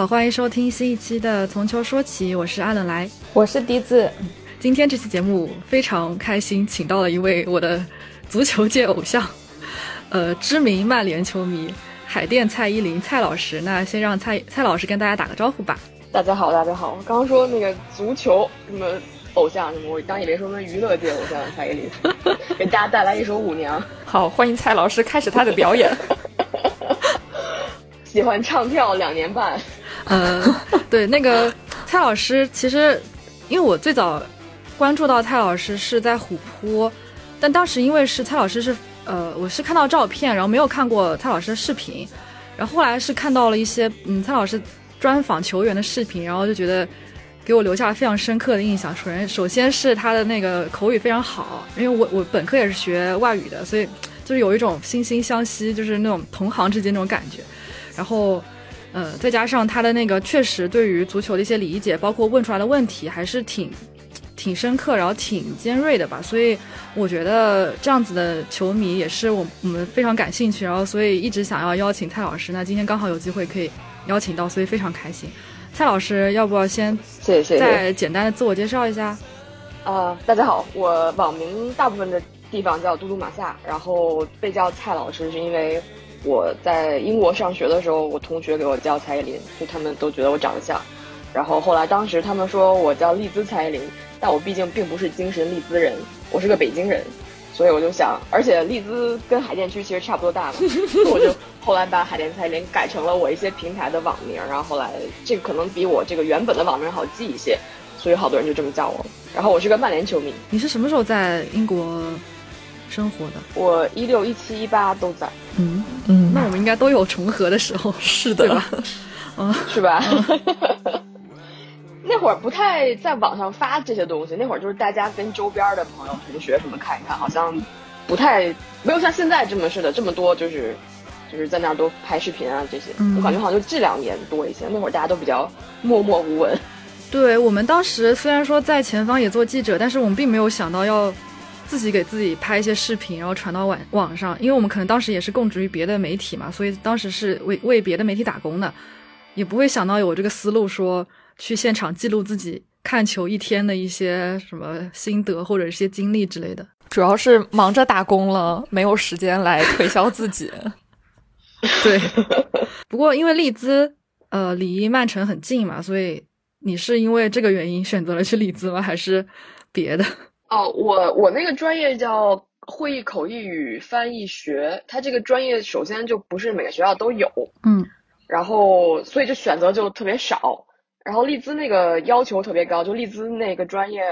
好，欢迎收听新一期的《从球说起》，我是阿冷来，我是笛子。今天这期节目非常开心，请到了一位我的足球界偶像，呃，知名曼联球迷海淀蔡依林蔡老师。那先让蔡蔡老师跟大家打个招呼吧。大家好，大家好。刚刚说那个足球什么偶像什么，我刚以为说什么娱乐界偶像蔡依林，给大家带来一首《舞娘》。好，欢迎蔡老师开始他的表演。喜欢唱跳两年半，呃，对，那个蔡老师，其实因为我最早关注到蔡老师是在虎扑，但当时因为是蔡老师是呃，我是看到照片，然后没有看过蔡老师的视频，然后后来是看到了一些嗯蔡老师专访球员的视频，然后就觉得给我留下了非常深刻的印象。首先，首先是他的那个口语非常好，因为我我本科也是学外语的，所以就是有一种惺惺相惜，就是那种同行之间那种感觉。然后，呃，再加上他的那个确实对于足球的一些理解，包括问出来的问题，还是挺挺深刻，然后挺尖锐的吧。所以我觉得这样子的球迷也是我我们非常感兴趣，然后所以一直想要邀请蔡老师。那今天刚好有机会可以邀请到，所以非常开心。蔡老师，要不要先谢谢再简单的自我介绍一下？啊，大家好，我网名大部分的地方叫嘟嘟马夏，然后被叫蔡老师是因为。我在英国上学的时候，我同学给我叫蔡依林，就他们都觉得我长得像。然后后来当时他们说我叫丽兹蔡依林，但我毕竟并不是精神丽兹人，我是个北京人，所以我就想，而且丽兹跟海淀区其实差不多大嘛，我就 后来把海淀蔡依林改成了我一些平台的网名，然后后来这个可能比我这个原本的网名好记一些，所以好多人就这么叫我。然后我是个曼联球迷。你是什么时候在英国？生活的我一六一七一八都在，嗯嗯，那我们应该都有重合的时候，是的，吧？嗯，是吧？那会儿不太在网上发这些东西，那会儿就是大家跟周边的朋友、同学什么看一看，好像不太没有像现在这么似的这么多，就是就是在那儿都拍视频啊这些，我感觉好像就这两年多一些，那会儿大家都比较默默无闻。对我们当时虽然说在前方也做记者，但是我们并没有想到要。自己给自己拍一些视频，然后传到网网上，因为我们可能当时也是供职于别的媒体嘛，所以当时是为为别的媒体打工的，也不会想到有这个思路，说去现场记录自己看球一天的一些什么心得或者一些经历之类的。主要是忙着打工了，没有时间来推销自己。对，不过因为利兹呃离曼城很近嘛，所以你是因为这个原因选择了去利兹吗？还是别的？哦，我我那个专业叫会议口译与翻译学，它这个专业首先就不是每个学校都有，嗯，然后所以就选择就特别少，然后利兹那个要求特别高，就利兹那个专业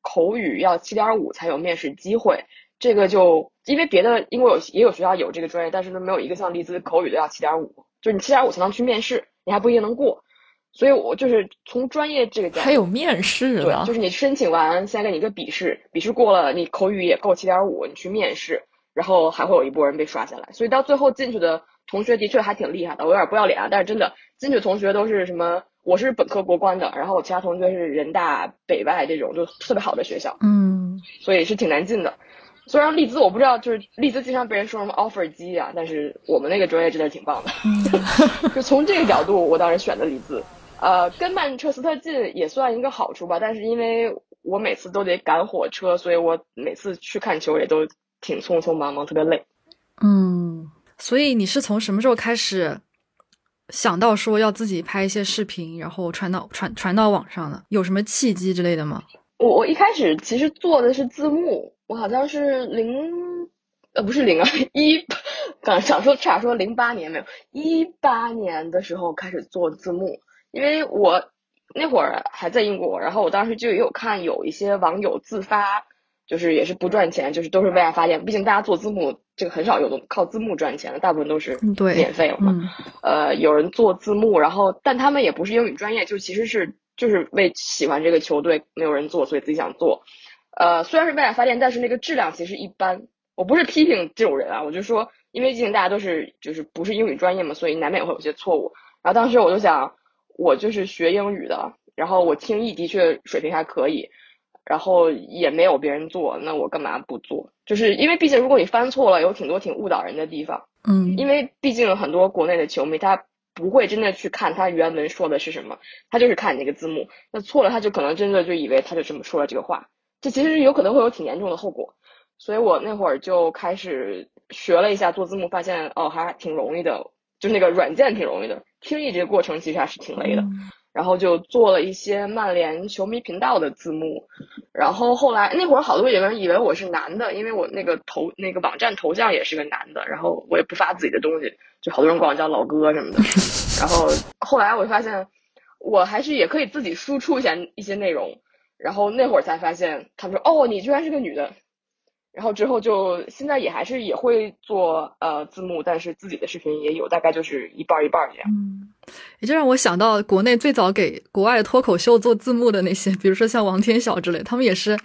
口语要七点五才有面试机会，这个就因为别的英国有也有学校有这个专业，但是呢没有一个像利兹口语的要七点五，就是你七点五才能去面试，你还不一定能过。所以，我就是从专业这个角度，还有面试对，就是你申请完，先给你一个笔试，笔试过了，你口语也够七点五，你去面试，然后还会有一波人被刷下来。所以到最后进去的同学的确还挺厉害的，我有点不要脸啊，但是真的进去同学都是什么？我是本科国关的，然后我其他同学是人大、北外这种就特别好的学校，嗯，所以是挺难进的。虽然利兹我不知道，就是利兹经常被人说什么 offer 机啊，但是我们那个专业真的挺棒的，就从这个角度，我当时选的利兹。呃，跟曼彻斯特近也算一个好处吧，但是因为我每次都得赶火车，所以我每次去看球也都挺匆匆忙忙，特别累。嗯，所以你是从什么时候开始想到说要自己拍一些视频，然后传到传传到网上的？有什么契机之类的吗？我我一开始其实做的是字幕，我好像是零呃不是零啊 一，刚想说差说零八年没有一八年的时候开始做字幕。因为我那会儿还在英国，然后我当时就有看有一些网友自发，就是也是不赚钱，就是都是为爱发电。毕竟大家做字幕，这个很少有靠字幕赚钱的，大部分都是免费了嘛。呃，有人做字幕，然后但他们也不是英语专业，就其实是就是为喜欢这个球队，没有人做，所以自己想做。呃，虽然是为爱发电，但是那个质量其实一般。我不是批评这种人啊，我就说，因为毕竟大家都是就是不是英语专业嘛，所以难免会有些错误。然后当时我就想。我就是学英语的，然后我听译的确水平还可以，然后也没有别人做，那我干嘛不做？就是因为毕竟如果你翻错了，有挺多挺误导人的地方。嗯，因为毕竟很多国内的球迷他不会真的去看他原文说的是什么，他就是看你那个字幕，那错了他就可能真的就以为他就这么说了这个话，这其实有可能会有挺严重的后果。所以我那会儿就开始学了一下做字幕，发现哦还挺容易的，就那个软件挺容易的，听译这个过程其实还是挺累的。然后就做了一些曼联球迷频道的字幕，然后后来那会儿好多有人以为我是男的，因为我那个头那个网站头像也是个男的，然后我也不发自己的东西，就好多人管我叫老哥什么的。然后后来我发现我还是也可以自己输出一下一些内容，然后那会儿才发现他们说哦你居然是个女的。然后之后就现在也还是也会做呃字幕，但是自己的视频也有，大概就是一半一半这样。嗯，也就让我想到国内最早给国外脱口秀做字幕的那些，比如说像王天晓之类，他们也是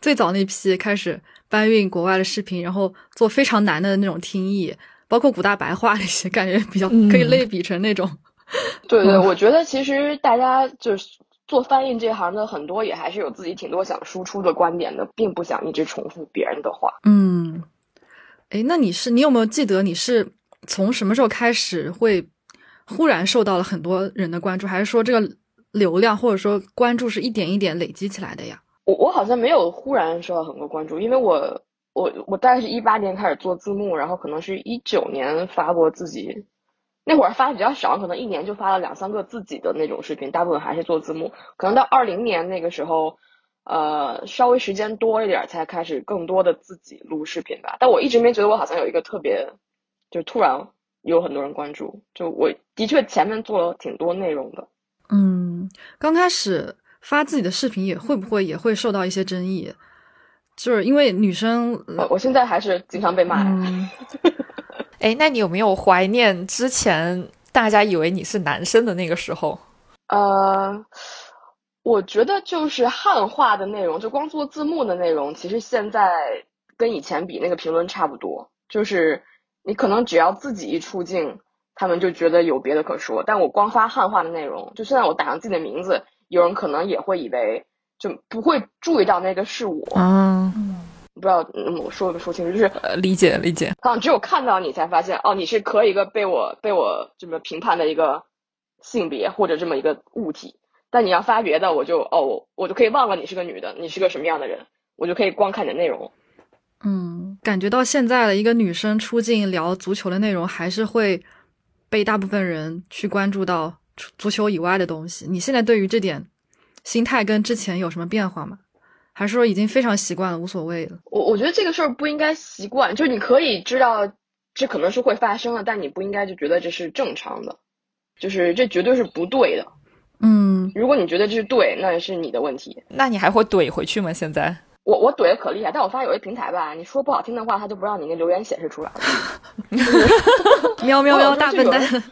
最早那批开始搬运国外的视频，然后做非常难的那种听译，包括古大白话那些，感觉比较可以类比成那种。对对，我觉得其实大家就是。做翻译这行的很多也还是有自己挺多想输出的观点的，并不想一直重复别人的话。嗯，哎，那你是你有没有记得你是从什么时候开始会忽然受到了很多人的关注，还是说这个流量或者说关注是一点一点累积起来的呀？我我好像没有忽然受到很多关注，因为我我我大概是一八年开始做字幕，然后可能是一九年发过自己。那会儿发的比较少，可能一年就发了两三个自己的那种视频，大部分还是做字幕。可能到二零年那个时候，呃，稍微时间多一点，才开始更多的自己录视频吧。但我一直没觉得我好像有一个特别，就突然有很多人关注。就我的确前面做了挺多内容的。嗯，刚开始发自己的视频也会不会也会受到一些争议？就是因为女生，我现在还是经常被骂。哎，那你有没有怀念之前大家以为你是男生的那个时候？呃，我觉得就是汉化的内容，就光做字幕的内容，其实现在跟以前比，那个评论差不多。就是你可能只要自己一出镜，他们就觉得有别的可说。但我光发汉化的内容，就现在我打上自己的名字，有人可能也会以为，就不会注意到那个是我。嗯。不知道嗯，我说没说清楚，就是理解理解。好像只有看到你才发现，哦，你是可以一个被我被我这么评判的一个性别或者这么一个物体。但你要发别的，我就哦，我就可以忘了你是个女的，你是个什么样的人，我就可以光看你的内容。嗯，感觉到现在的一个女生出镜聊足球的内容，还是会被大部分人去关注到足球以外的东西。你现在对于这点心态跟之前有什么变化吗？还是说已经非常习惯了，无所谓了。我我觉得这个事儿不应该习惯，就是你可以知道这可能是会发生的，但你不应该就觉得这是正常的，就是这绝对是不对的。嗯，如果你觉得这是对，那是你的问题。那你还会怼回去吗？现在我我怼的可厉害，但我发现有些平台吧，你说不好听的话，他就不让你那留言显示出来。喵喵喵，大笨蛋。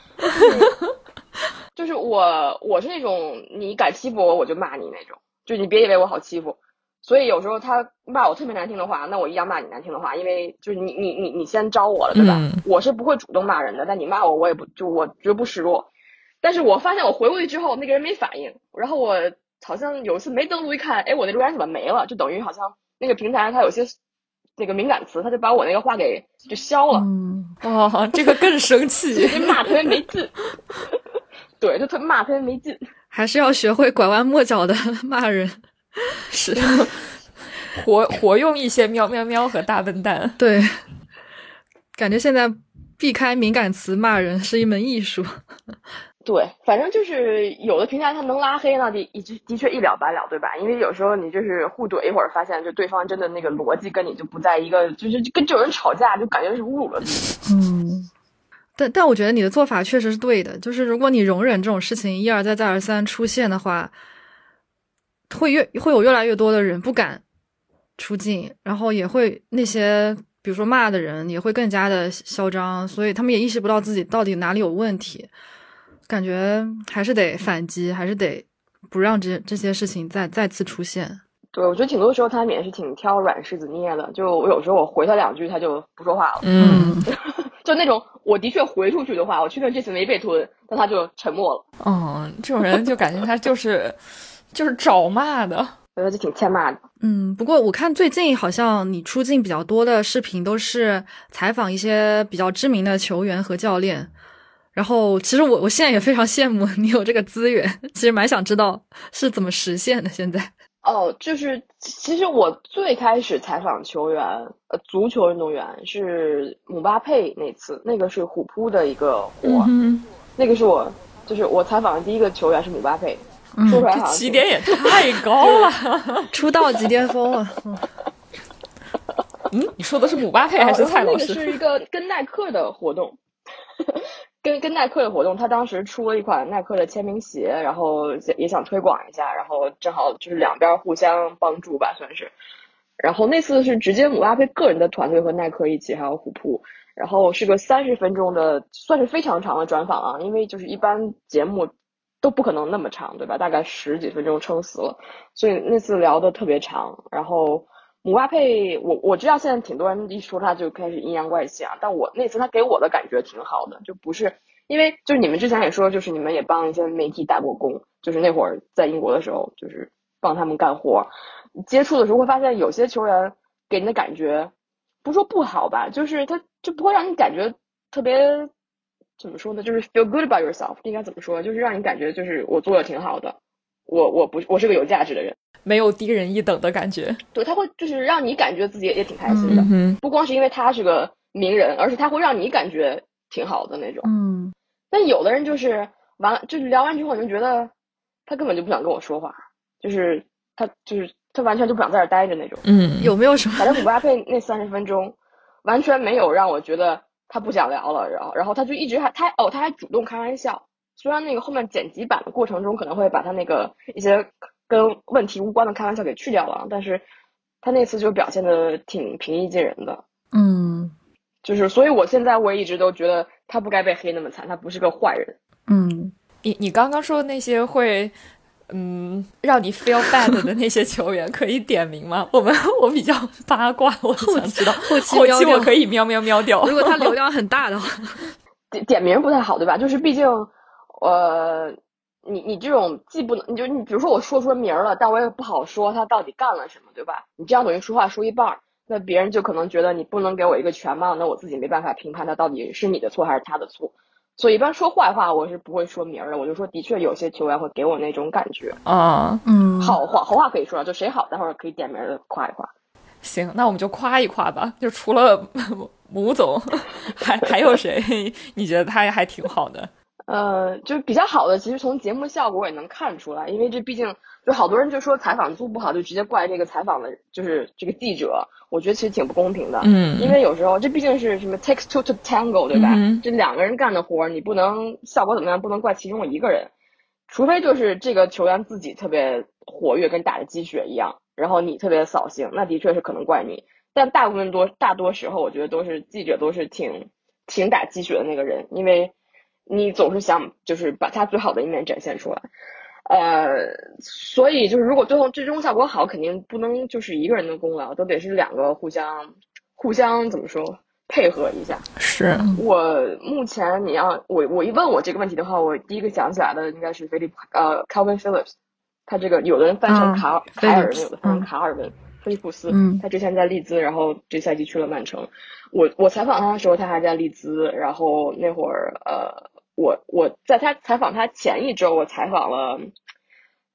就是我我是那种你敢欺负我，我就骂你那种，就你别以为我好欺负。所以有时候他骂我特别难听的话，那我一样骂你难听的话，因为就是你你你你先招我了，对吧？我是不会主动骂人的，但你骂我，我也不就我绝不示弱。但是我发现我回过去之后，那个人没反应，然后我好像有一次没登录一看，哎，我那留言怎么没了？就等于好像那个平台它有些那个敏感词，他就把我那个话给就消了。哦，这个更生气，骂特别没劲。对，就特骂特别没劲，还是要学会拐弯抹角的 骂人。是，活活用一些喵喵喵和大笨蛋。对，感觉现在避开敏感词骂人是一门艺术。对，反正就是有的平台它能拉黑呢，的的的确一了百了，对吧？因为有时候你就是互怼一会儿，发现就对方真的那个逻辑跟你就不在一个，就是跟这种人吵架就感觉是侮辱了己。嗯，但但我觉得你的做法确实是对的，就是如果你容忍这种事情一而再再而三出现的话。会越会有越来越多的人不敢出镜，然后也会那些比如说骂的人也会更加的嚣张，所以他们也意识不到自己到底哪里有问题，感觉还是得反击，还是得不让这这些事情再再次出现。对，我觉得挺多时候他们也是挺挑软柿子捏的，就我有时候我回他两句，他就不说话了。嗯，就那种我的确回出去的话，我确认这次没被吞，但他就沉默了。嗯，这种人就感觉他就是。就是找骂的，我觉得就挺欠骂的。嗯，不过我看最近好像你出镜比较多的视频都是采访一些比较知名的球员和教练，然后其实我我现在也非常羡慕你有这个资源，其实蛮想知道是怎么实现的。现在哦，就是其实我最开始采访球员，呃，足球运动员是姆巴佩那次，那个是虎扑的一个活，嗯，那个是我就是我采访的第一个球员是姆巴佩，说出来好像起点也太高了。出道即巅峰了。嗯，你说的是姆巴佩还是蔡老师？那个是一个跟耐克的活动，跟跟耐克的活动，他当时出了一款耐克的签名鞋，然后也想推广一下，然后正好就是两边互相帮助吧，算是。然后那次是直接姆巴佩个人的团队和耐克一起，还有虎扑，然后是个三十分钟的，算是非常长的专访啊，因为就是一般节目都不可能那么长，对吧？大概十几分钟撑死了，所以那次聊的特别长，然后。姆巴佩，我我知道现在挺多人一说他就开始阴阳怪气啊，但我那次他给我的感觉挺好的，就不是因为就是你们之前也说，就是你们也帮一些媒体打过工，就是那会儿在英国的时候，就是帮他们干活，接触的时候会发现有些球员给你的感觉，不说不好吧，就是他就不会让你感觉特别怎么说呢，就是 feel good about yourself，应该怎么说，就是让你感觉就是我做的挺好的，我我不我是个有价值的人。没有低人一等的感觉，对他会就是让你感觉自己也挺开心的，嗯不光是因为他是个名人，而是他会让你感觉挺好的那种。嗯，但有的人就是完了，就是聊完之后你就觉得他根本就不想跟我说话，就是他就是他完全就不想在这待着那种。嗯，有没有什么？反正姆巴佩那三十分钟完全没有让我觉得他不想聊了，然后然后他就一直还他哦他还主动开玩笑，虽然那个后面剪辑版的过程中可能会把他那个一些。跟问题无关的开玩笑给去掉了，但是他那次就表现的挺平易近人的，嗯，就是所以我现在我也一直都觉得他不该被黑那么惨，他不是个坏人，嗯，你你刚刚说的那些会嗯让你 feel bad 的那些球员可以点名吗？我们 我比较八卦，我想知道后期后期我可以喵喵喵掉，如果他流量很大的话，点点名不太好对吧？就是毕竟呃。你你这种既不能，你就你比如说我说出名了，但我也不好说他到底干了什么，对吧？你这样等于说话说一半，那别人就可能觉得你不能给我一个全貌，那我自己没办法评判他到底是你的错还是他的错。所以一般说坏话我是不会说名的，我就说的确有些球员会给我那种感觉啊，嗯，好话好话可以说，就谁好待会儿可以点名的夸一夸。行，那我们就夸一夸吧。就除了吴总，还还有谁？你觉得他还挺好的？呃，就比较好的，其实从节目效果也能看出来，因为这毕竟就好多人就说采访做不好，就直接怪这个采访的，就是这个记者。我觉得其实挺不公平的，嗯，因为有时候这毕竟是什么 takes two to tango，对吧？这两个人干的活，你不能效果怎么样，不能怪其中一个人，除非就是这个球员自己特别活跃，跟打了鸡血一样，然后你特别扫兴，那的确是可能怪你。但大部分多大多时候，我觉得都是记者都是挺挺打鸡血的那个人，因为。你总是想就是把他最好的一面展现出来，呃，所以就是如果最后最终效果好，肯定不能就是一个人的功劳，都得是两个互相互相怎么说配合一下。是我目前你要我我一问我这个问题的话，我第一个想起来的应该是菲利普呃 Calvin Phillips，他这个有的人翻成卡凯尔文，有的翻成卡尔文。菲利普斯，他之前在利兹，然后这赛季去了曼城。我我采访他的时候，他还在利兹。然后那会儿，呃，我我在他采访他前一周，我采访了，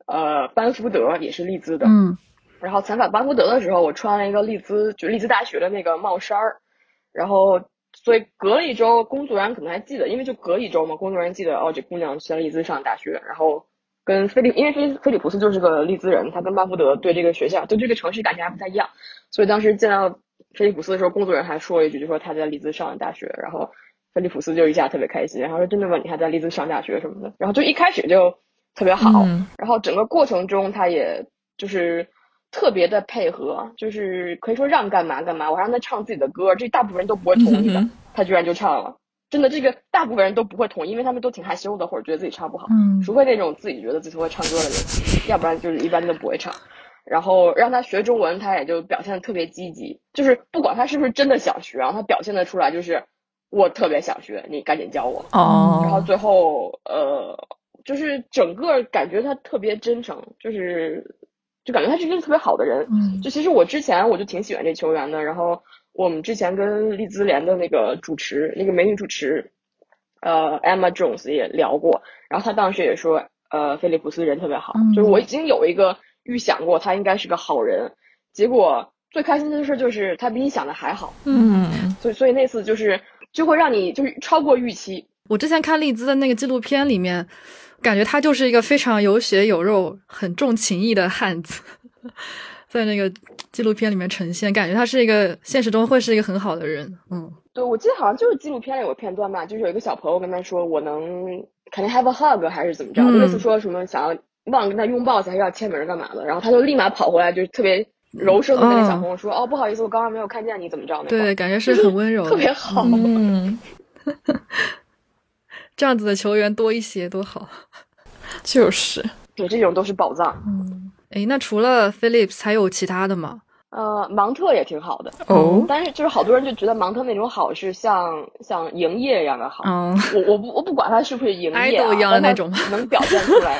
呃，班福德，也是利兹的。嗯。然后采访班福德的时候，我穿了一个利兹，就利兹大学的那个帽衫儿。然后，所以隔了一周，工作人员可能还记得，因为就隔一周嘛，工作人员记得哦，这姑娘在利兹上大学。然后。跟菲利，因为菲菲利普斯就是个利兹人，他跟班福德对这个学校、对这个城市感觉还不太一样，所以当时见到菲利普斯的时候，工作人员还说了一句，就说他在利兹上的大学，然后菲利普斯就一下特别开心，然后说真的吗？你还在利兹上大学什么的，然后就一开始就特别好，然后整个过程中他也就是特别的配合，就是可以说让干嘛干嘛，我让他唱自己的歌，这大部分人都不会同意的，他居然就唱了。真的，这个大部分人都不会同意，因为他们都挺害羞的，或者觉得自己唱不好。嗯，除非那种自己觉得自己会唱歌的人，要不然就是一般都不会唱。然后让他学中文，他也就表现的特别积极，就是不管他是不是真的想学，然后他表现的出来就是我特别想学，你赶紧教我。哦。然后最后，呃，就是整个感觉他特别真诚，就是就感觉他是一个特别好的人。嗯。就其实我之前我就挺喜欢这球员的，然后。我们之前跟利兹联的那个主持，那个美女主持，呃，Emma Jones 也聊过，然后她当时也说，呃，菲利普斯人特别好，嗯就是我已经有一个预想过他应该是个好人，结果最开心的事就是他比你想的还好，嗯，所以所以那次就是就会让你就是超过预期，我之前看丽兹的那个纪录片里面，感觉他就是一个非常有血有肉、很重情义的汉子，在那个纪录片里面呈现，感觉他是一个现实中会是一个很好的人。嗯，对，我记得好像就是纪录片里有个片段吧，就是有一个小朋友跟他说我能 can I have a hug 还是怎么着，嗯就类似说什么想要忘了跟他拥抱一下，还是要牵门干嘛的，然后他就立马跑回来，就是特别柔声的跟那小朋友说，哦不好意思，我刚刚没有看见你怎么着对，感觉是很温柔，特别好。嗯，这样子的球员多一些多好。就是，对，这种都是宝藏。嗯，哎，那除了 Phillips 还有其他的吗？呃，芒特也挺好的，哦，但是就是好多人就觉得芒特那种好是像像营业一样的好。嗯，我我不我不管他是不是营业、啊、idol 一样的那种能表现出来。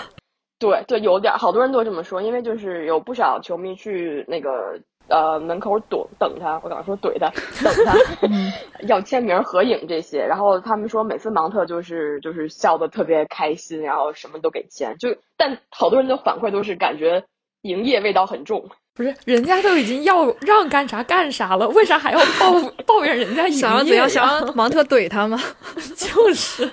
对对，有点儿好多人都这么说，因为就是有不少球迷去那个呃门口躲等他，我刚刚说怼他，等他 要签名合影这些，然后他们说每次芒特就是就是笑的特别开心，然后什么都给签，就但好多人的反馈都是感觉营业味道很重。不是，人家都已经要让干啥干啥了，为啥还要抱 抱怨人家营业？想要怎样？想让芒特怼他吗？就是，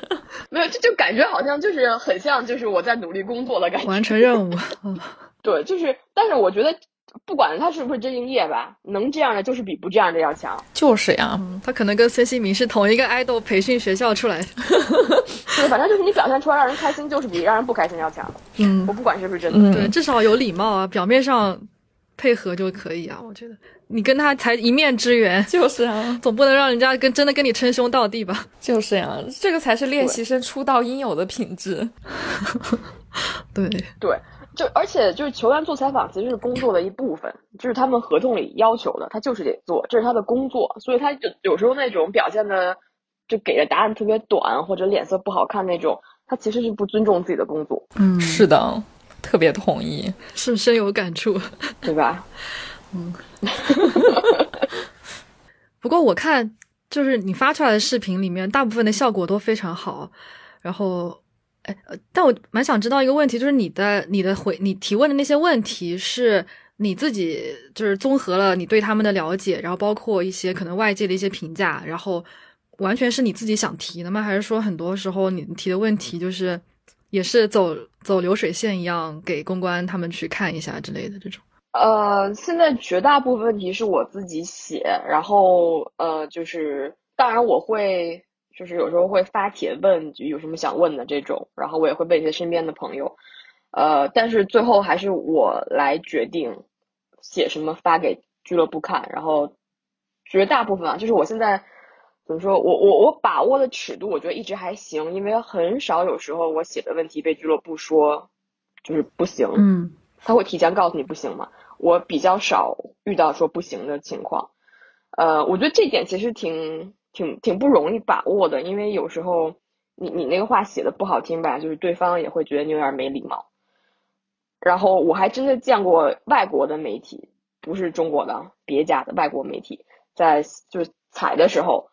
没有，就就感觉好像就是很像，就是我在努力工作的感觉。完成任务。嗯 对，就是，但是我觉得，不管他是不是真营业吧，能这样的就是比不这样的要强。就是呀，嗯他可能跟孙兴民是同一个 idol 培训学校出来的。对，反正就是你表现出来让人开心，就是比让人不开心要强。嗯我，不管是不是真的。嗯，对，至少有礼貌啊，表面上配合就可以啊。我觉得你跟他才一面之缘，就是啊，总不能让人家跟真的跟你称兄道弟吧？就是呀，这个才是练习生出道应有的品质。对，对，就而且就是球员做采访其实是工作的一部分，就是他们合同里要求的，他就是得做，这是他的工作，所以他就有时候那种表现的就给的答案特别短或者脸色不好看那种，他其实是不尊重自己的工作，嗯，是的，特别同意。是深有感触。对吧？嗯不过我看就是你发出来的视频里面，大部分的效果都非常好。然后，哎，但我蛮想知道一个问题，就是你的你的回你提问的那些问题是你自己就是综合了你对他们的了解，然后包括一些可能外界的一些评价，然后完全是你自己想提的吗？还是说很多时候你提的问题就是也是走走流水线一样给公关他们去看一下之类的这种？呃，现在绝大部分问题是我自己写，然后呃，就是当然我会就是有时候会发帖问，就有什么想问的这种，然后我也会问一些身边的朋友，呃，但是最后还是我来决定写什么发给俱乐部看，然后绝大部分啊，就是我现在怎么说，我我我把握的尺度，我觉得一直还行，因为很少有时候我写的问题被俱乐部说就是不行，嗯他会提前告诉你不行嘛？我比较少遇到说不行的情况，呃，我觉得这点其实挺挺挺不容易把握的，因为有时候你你那个话写的不好听吧，就是对方也会觉得你有点没礼貌。然后我还真的见过外国的媒体，不是中国的，别家的外国媒体，在就是采的时候，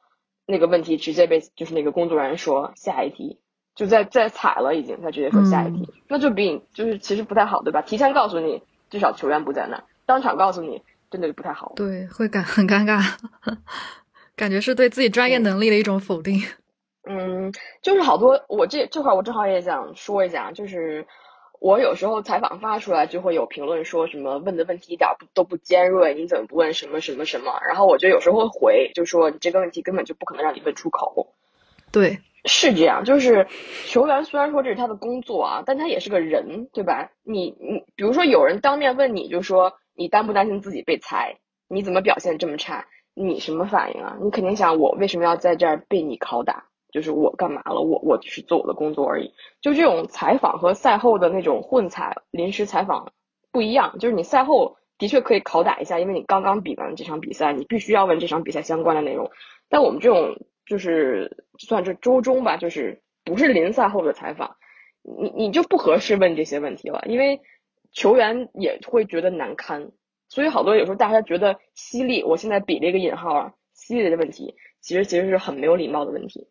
那个问题直接被就是那个工作人员说下一题，就在在采了已经，他直接说下一题，那就比你就是其实不太好，对吧？提前告诉你，至少球员不在那儿，当场告诉你，真的就不太好。对，会尴很尴尬，感觉是对自己专业能力的一种否定。嗯，就是好多，我这这块儿我正好也想说一下，就是我有时候采访发出来就会有评论说什么问的问题一点儿不都不尖锐，你怎么不问什么什么什么？然后我就有时候会回，就说你这个问题根本就不可能让你问出口。对，是这样，就是球员虽然说这是他的工作啊，但他也是个人，对吧？你你比如说有人当面问你，就说你担不担心自己被裁？你怎么表现这么差？你什么反应啊？你肯定想我为什么要在这儿被你拷打？就是我干嘛了？我我只是做我的工作而已。就这种采访和赛后的那种混采、临时采访不一样，就是你赛后的确可以拷打一下，因为你刚刚比完这场比赛，你必须要问这场比赛相关的内容。但我们这种就是算是周中吧，就是不是临赛后的采访，你你就不合适问这些问题了，因为球员也会觉得难堪。所以好多有时候大家觉得犀利，我现在比了一个引号啊，犀利的问题，其实其实是很没有礼貌的问题。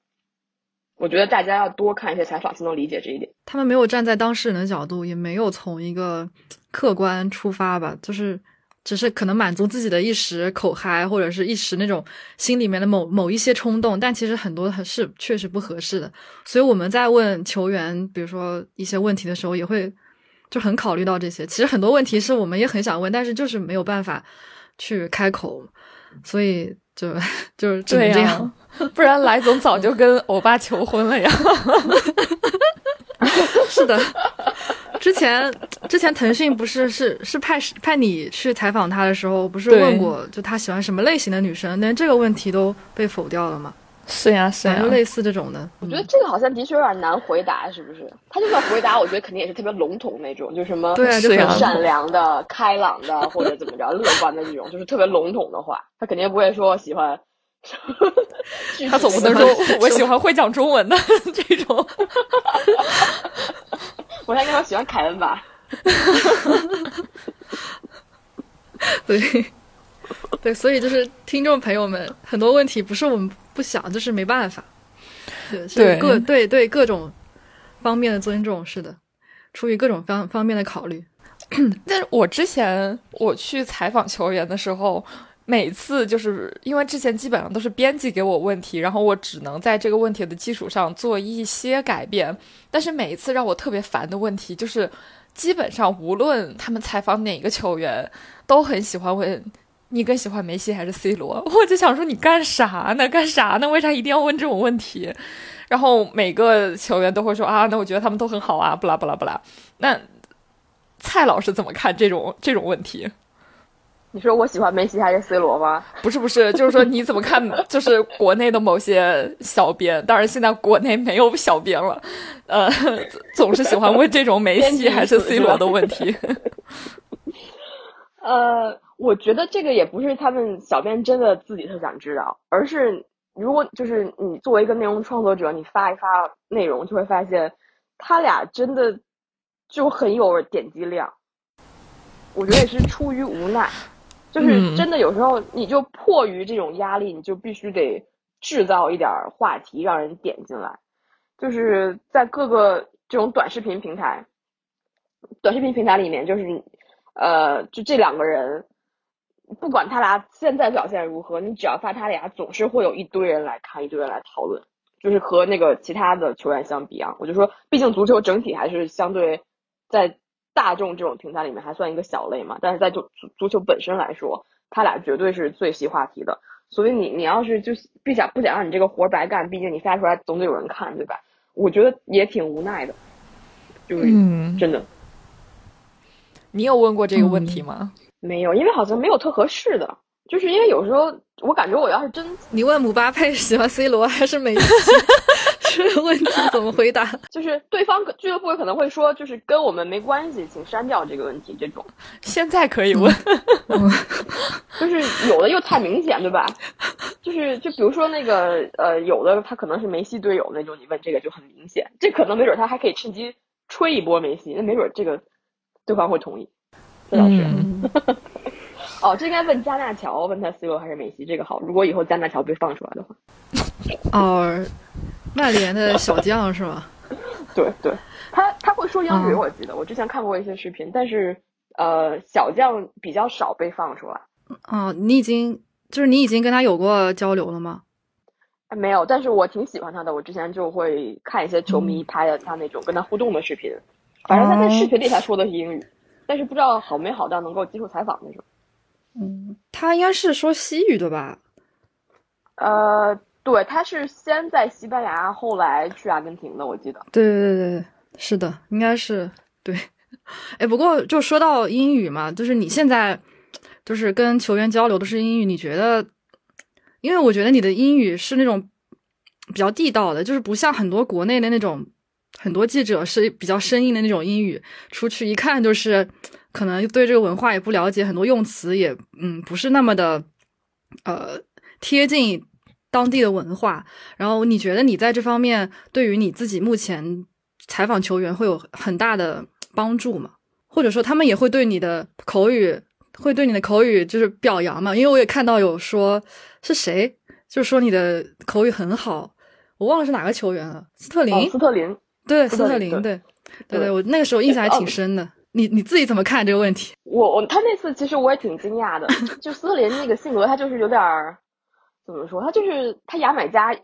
我觉得大家要多看一些采访，才能理解这一点。他们没有站在当事人的角度，也没有从一个客观出发吧，就是只是可能满足自己的一时口嗨，或者是一时那种心里面的某某一些冲动，但其实很多还是确实不合适的。所以我们在问球员，比如说一些问题的时候，也会就很考虑到这些。其实很多问题是我们也很想问，但是就是没有办法去开口，所以就 就是只能这样。不然来总早就跟欧巴求婚了呀！是的，之前之前腾讯不是是是派派你去采访他的时候，不是问过就他喜欢什么类型的女生，连这个问题都被否掉了吗？是呀是呀，类似这种的。我觉得这个好像的确有点难回答，是不是？他就算回答，我觉得肯定也是特别笼统那种，就什么对，就很善良的、开朗的或者怎么着、乐观的这种，就是特别笼统的话，他肯定不会说喜欢。他总不能说我喜欢会讲中文的 这种。我应该说喜欢凯恩吧。对，对，所以就是听众朋友们，很多问题不是我们不想，就是没办法。对，是各对对各种方面的尊重，是的，出于各种方方面的考虑。但是我之前我去采访球员的时候。每次就是因为之前基本上都是编辑给我问题，然后我只能在这个问题的基础上做一些改变。但是每一次让我特别烦的问题就是，基本上无论他们采访哪个球员，都很喜欢问你更喜欢梅西还是 C 罗。我就想说你干啥呢？干啥呢？为啥一定要问这种问题？然后每个球员都会说啊，那我觉得他们都很好啊，不啦不啦不啦。那蔡老师怎么看这种这种问题？你说我喜欢梅西还是 C 罗吗？不是不是，就是说你怎么看？就是国内的某些小编，当然现在国内没有小编了，呃，总是喜欢问这种梅西还是 C 罗的问题。呃，我觉得这个也不是他们小编真的自己特想知道，而是如果就是你作为一个内容创作者，你发一发内容，就会发现他俩真的就很有点击量。我觉得也是出于无奈。就是真的，有时候你就迫于这种压力，你就必须得制造一点话题让人点进来。就是在各个这种短视频平台，短视频平台里面，就是呃，就这两个人，不管他俩现在表现如何，你只要发他俩，总是会有一堆人来看，一堆人来讨论。就是和那个其他的球员相比啊，我就说，毕竟足球整体还是相对在。大众这种平台里面还算一个小类嘛，但是在足足球本身来说，他俩绝对是最吸话题的。所以你你要是就不想不想让你这个活白干，毕竟你发出来总得有人看，对吧？我觉得也挺无奈的，就是真的。你有问过这个问题吗？没有，因为好像没有特合适的。就是因为有时候我感觉我要是真 你问姆巴佩喜欢 C 罗还是梅西，这个问题怎么回答？就是对方俱乐部可能会说，就是跟我们没关系，请删掉这个问题。这种现在可以问，就是有的又太明显，对吧？就是就比如说那个呃，有的他可能是梅西队友那种，你问这个就很明显，这可能没准他还可以趁机吹一波梅西，那没准这个对方会同意。这倒是。哦，这应该问加纳乔，问他 C 罗还是梅西，这个好。如果以后加纳乔被放出来的话，哦，曼联的小将是吗？对对，他他会说英语，我记得我之前看过一些视频，但是呃，小将比较少被放出来。哦，你已经就是你已经跟他有过交流了吗？没有，但是我挺喜欢他的，我之前就会看一些球迷拍的他那种跟他互动的视频，反正他在视频里他说的是英语，但是不知道好没好到能够接受采访那种。嗯，他应该是说西语的吧？呃，对，他是先在西班牙，后来去阿根廷的，我记得。对对对对，是的，应该是对。哎，不过就说到英语嘛，就是你现在就是跟球员交流的是英语，你觉得？因为我觉得你的英语是那种比较地道的，就是不像很多国内的那种很多记者是比较生硬的那种英语，出去一看就是。可能对这个文化也不了解，很多用词也嗯不是那么的呃贴近当地的文化。然后你觉得你在这方面对于你自己目前采访球员会有很大的帮助吗？或者说他们也会对你的口语会对你的口语就是表扬吗？因为我也看到有说是谁就说你的口语很好，我忘了是哪个球员了，斯特林，斯特林，对，斯特林，对，对对，我那个时候印象还挺深的。你你自己怎么看这个问题？我我他那次其实我也挺惊讶的，就斯特林那个性格，他就是有点儿怎么说？他就是他牙买加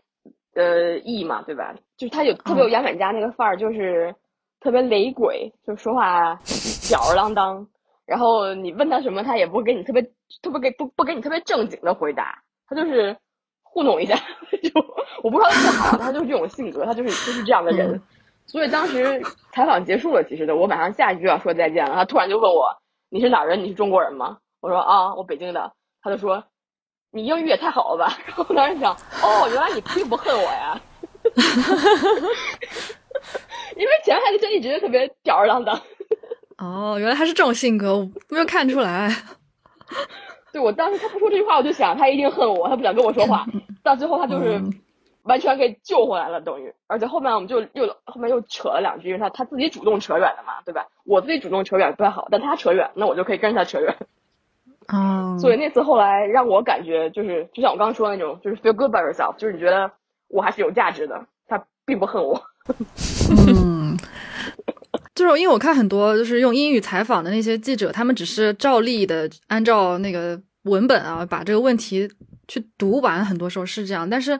呃裔嘛，对吧？就是他有特别有牙买加那个范儿，就是特别雷鬼，就说话吊儿郎当。然后你问他什么，他也不会给你特别特别给不不给你特别正经的回答，他就是糊弄一下。就我不知道他是好，他就是这种性格，他就是就是这样的人。所以当时采访结束了，其实的我马上下一句要说再见了，他突然就问我：“你是哪人？你是中国人吗？”我说：“啊，我北京的。”他就说：“你英语也太好了吧？” 然后我当时想：“哦，原来你并不恨我呀。”因为前面他就一直特别吊儿郎当。哦，原来他是这种性格，我没有看出来。对我当时他不说这句话，我就想他一定恨我，他不想跟我说话。到最后他就是。完全给救回来了，等于，而且后面我们就又后面又扯了两句，因为他他自己主动扯远的嘛，对吧？我自己主动扯远不太好，但他扯远，那我就可以跟着他扯远。啊，所以那次后来让我感觉就是，就像我刚刚说的那种，就是 feel good about yourself，就是你觉得我还是有价值的，他并不恨我。嗯，就是因为我看很多就是用英语采访的那些记者，他们只是照例的按照那个文本啊，把这个问题去读完，很多时候是这样，但是。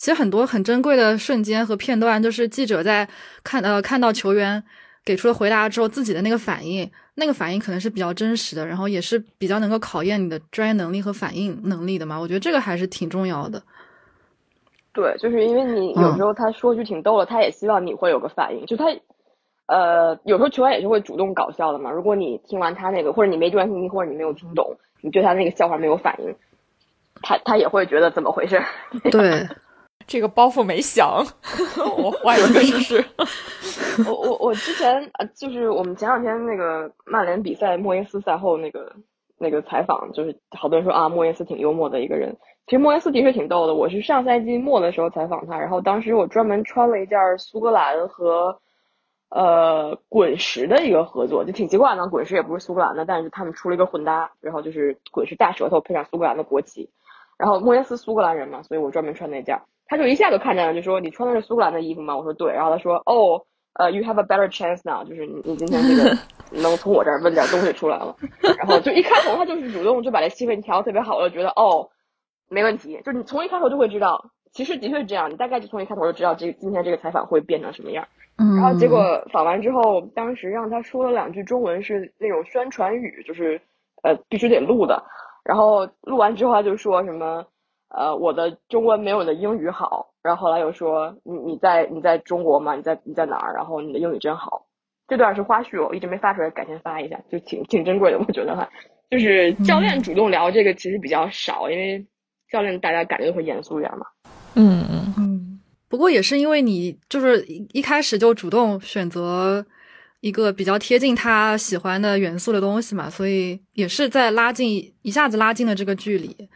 其实很多很珍贵的瞬间和片段，就是记者在看呃看到球员给出了回答之后，自己的那个反应，那个反应可能是比较真实的，然后也是比较能够考验你的专业能力和反应能力的嘛。我觉得这个还是挺重要的。对，就是因为你有时候他说句挺逗的，他也希望你会有个反应。就他呃有时候球员也是会主动搞笑的嘛。如果你听完他那个，或者你没专心听，或者你没有听懂，你对他那个笑话没有反应，他他也会觉得怎么回事。对。这个包袱没响，我换一个试试。我我我之前呃，就是我们前两天那个曼联比赛，莫耶斯赛后那个那个采访，就是好多人说啊，莫耶斯挺幽默的一个人。其实莫耶斯的确挺逗的。我是上赛季末的时候采访他，然后当时我专门穿了一件苏格兰和呃滚石的一个合作，就挺奇怪的。滚石也不是苏格兰的，但是他们出了一个混搭，然后就是滚石大舌头配上苏格兰的国旗。然后莫耶斯苏格兰人嘛，所以我专门穿那件。他就一下就看见了，就说你穿的是苏格兰的衣服吗？我说对，然后他说哦，呃，you have a better chance now，就是你你今天这个 能从我这儿问点东西出来了，然后就一开头他就是主动就把这气氛调的特别好，我就觉得哦，没问题，就是你从一开头就会知道，其实的确是这样，你大概就从一开头就知道这今天这个采访会变成什么样，然后结果访完之后，当时让他说了两句中文是那种宣传语，就是呃必须得录的，然后录完之后他就说什么。呃，我的中文没有你的英语好，然后后来又说你你在你在中国吗？你在你在哪儿？然后你的英语真好。这段是花絮，我一直没发出来，改天发一下，就挺挺珍贵的，我觉得哈。就是教练主动聊这个其实比较少，因为教练大家感觉会严肃一点嘛。嗯嗯嗯。不过也是因为你就是一开始就主动选择一个比较贴近他喜欢的元素的东西嘛，所以也是在拉近一下子拉近了这个距离。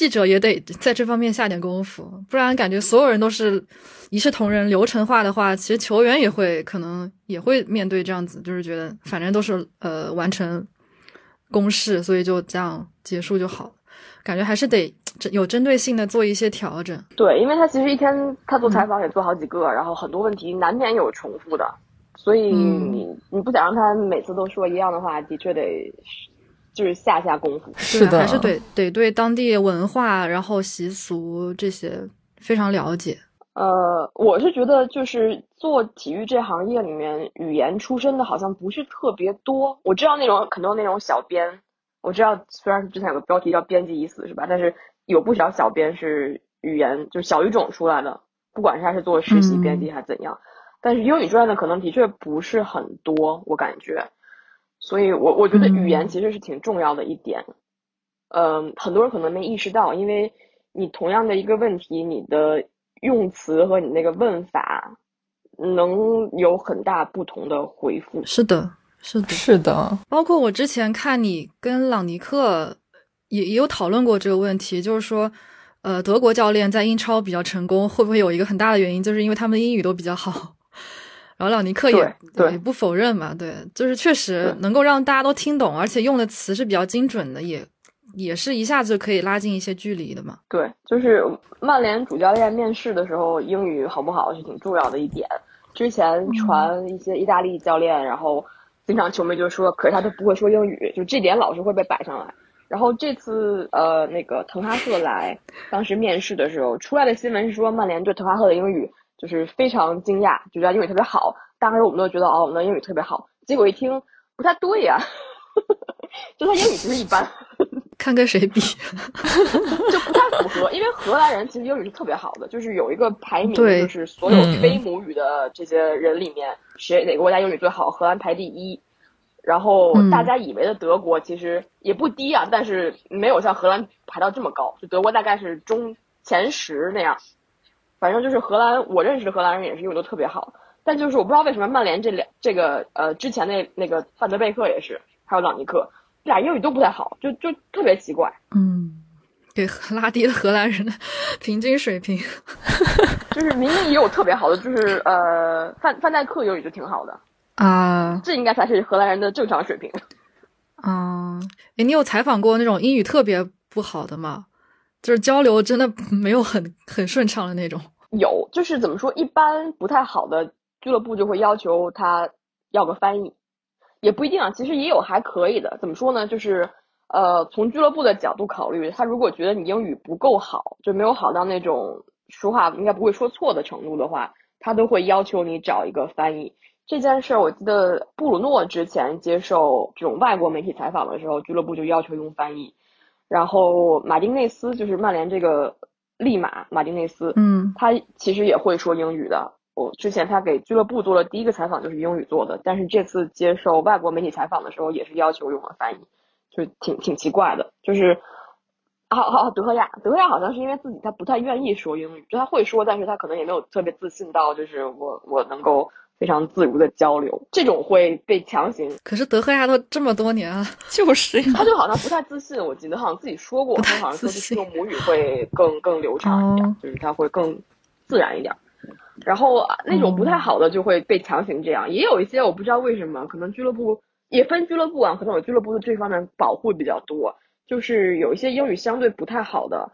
记者也得在这方面下点功夫，不然感觉所有人都是一视同仁、流程化的话，其实球员也会可能也会面对这样子，就是觉得反正都是呃完成公式，所以就这样结束就好。感觉还是得有针对性的做一些调整。对，因为他其实一天他做采访也做好几个，然后很多问题难免有重复的，所以你你不想让他每次都说一样的话，的确得。就是下下功夫，是的，还是得得对当地文化、然后习俗这些非常了解。呃，我是觉得就是做体育这行业里面，语言出身的好像不是特别多。我知道那种很多那种小编，我知道虽然之前有个标题叫“编辑已死”是吧？但是有不少小编是语言就是小语种出来的，不管是他是做实习编辑还是怎样。但是英语专业的可能的确不是很多，我感觉。所以，我我觉得语言其实是挺重要的一点，嗯，很多人可能没意识到，因为你同样的一个问题，你的用词和你那个问法能有很大不同的回复。是的，是的，是的。包括我之前看你跟朗尼克也也有讨论过这个问题，就是说，呃，德国教练在英超比较成功，会不会有一个很大的原因，就是因为他们的英语都比较好。然后朗尼克也也不否认嘛，对，就是确实能够让大家都听懂，而且用的词是比较精准的，也也是一下子可以拉近一些距离的嘛。对，就是曼联主教练面试的时候，英语好不好是挺重要的一点。之前传一些意大利教练，然后经常球迷就说，可是他都不会说英语，就这点老是会被摆上来。然后这次呃，那个滕哈赫来，当时面试的时候出来的新闻是说，曼联对滕哈赫的英语就是非常惊讶，觉得英语特别好。当时我们都觉得哦，我们的英语特别好。结果一听不太对呀，就他英语其实一般，看跟谁比，就不太符合。因为荷兰人其实英语是特别好的，就是有一个排名，就是所有非母语的这些人里面，谁哪个国家英语最好，荷兰排第一。然后大家以为的德国其实也不低啊，但是没有像荷兰排到这么高，就德国大概是中前十那样。反正就是荷兰，我认识的荷兰人也是英语都特别好。但就是我不知道为什么曼联这两这个呃之前那那个范德贝克也是，还有朗尼克俩英语都不太好，就就特别奇怪。嗯，给拉低了荷兰人的平均水平。就是明明也有特别好的，就是呃范范戴克英语就挺好的啊，这应该才是荷兰人的正常水平。啊，哎，你有采访过那种英语特别不好的吗？就是交流真的没有很很顺畅的那种。有，就是怎么说，一般不太好的。俱乐部就会要求他要个翻译，也不一定啊。其实也有还可以的。怎么说呢？就是呃，从俱乐部的角度考虑，他如果觉得你英语不够好，就没有好到那种说话应该不会说错的程度的话，他都会要求你找一个翻译。这件事儿，我记得布鲁诺之前接受这种外国媒体采访的时候，俱乐部就要求用翻译。然后马丁内斯就是曼联这个利马马丁内斯，嗯，他其实也会说英语的。我之前他给俱乐部做了第一个采访，就是英语做的，但是这次接受外国媒体采访的时候，也是要求用了翻译，就挺挺奇怪的。就是，好好德赫亚，德赫亚好像是因为自己他不太愿意说英语，就他会说，但是他可能也没有特别自信到，就是我我能够非常自如的交流，这种会被强行。可是德赫亚都这么多年了，就是他就好像不太自信，我记得好像自己说过，他好像说是用母语会更更流畅一点，就是他会更自然一点。然后那种不太好的就会被强行这样，也有一些我不知道为什么，可能俱乐部也分俱乐部啊，可能有俱乐部的这方面保护比较多，就是有一些英语相对不太好的，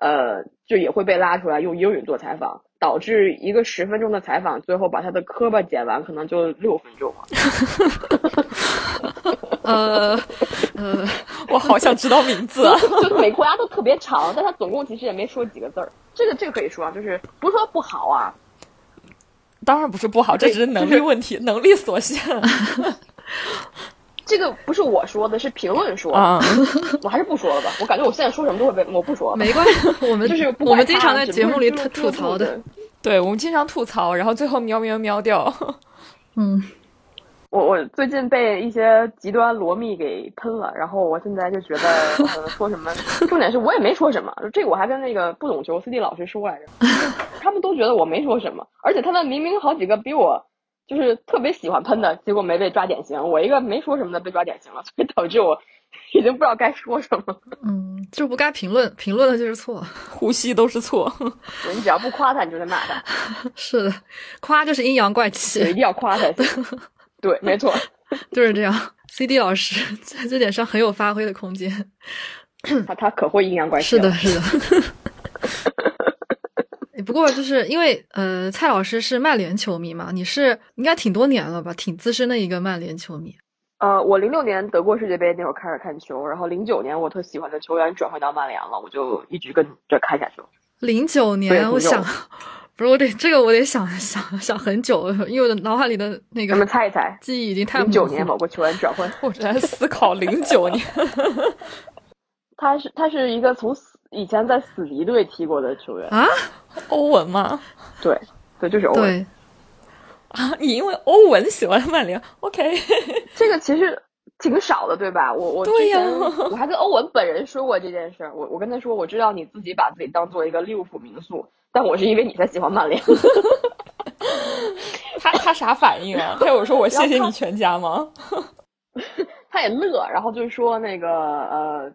呃，就也会被拉出来用英语做采访，导致一个十分钟的采访，最后把他的磕巴剪完，可能就六分钟了。呃 呃，我好想知道名字，就是每国家都特别长，但他总共其实也没说几个字儿。这个这个可以说，就是不是说不好啊。当然不是不好，这只是能力问题，能力所限。这个不是我说的，是评论说的。我还是不说了吧，我感觉我现在说什么都会被我不说。没关系，我们 就是我们经常在节目里吐槽的。对，我们经常吐槽，然后最后喵喵喵掉。嗯。我我最近被一些极端罗密给喷了，然后我现在就觉得说什么，重点是我也没说什么，这个我还跟那个不懂球 CD 老师说来着，他们都觉得我没说什么，而且他们明明好几个比我就是特别喜欢喷的，结果没被抓典型，我一个没说什么的被抓典型了，所以导致我已经不知道该说什么。嗯，就不该评论，评论的就是错，呼吸都是错。你只要不夸他，你就得骂他。是的，夸就是阴阳怪气，一定要夸他。对，没错，就是这样。C D 老师在这点上很有发挥的空间，他他可会阴阳怪气。是的，是的。不过就是因为呃，蔡老师是曼联球迷嘛，你是应该挺多年了吧，挺资深的一个曼联球迷。呃，我零六年德国世界杯那会儿开始看球，然后零九年我特喜欢的球员转会到曼联了，我就一直跟着看下去了。零九年，我想。不是我得这个我得想想想很久，因为我的脑海里的那个，你们猜一猜，记忆已经太零九年某个球员转会，我在思考零九年，他是他是一个从死以前在死敌队踢过的球员啊，欧文吗？对对，就是欧文啊，你因为欧文喜欢曼联，OK，这个其实挺少的，对吧？我我之前我还跟欧文本人说过这件事儿，我我跟他说，我知道你自己把自己当做一个利物浦民宿。但我是因为你才喜欢曼联，他他啥反应啊？他有说我谢谢你全家吗？他也乐，然后就是说那个呃，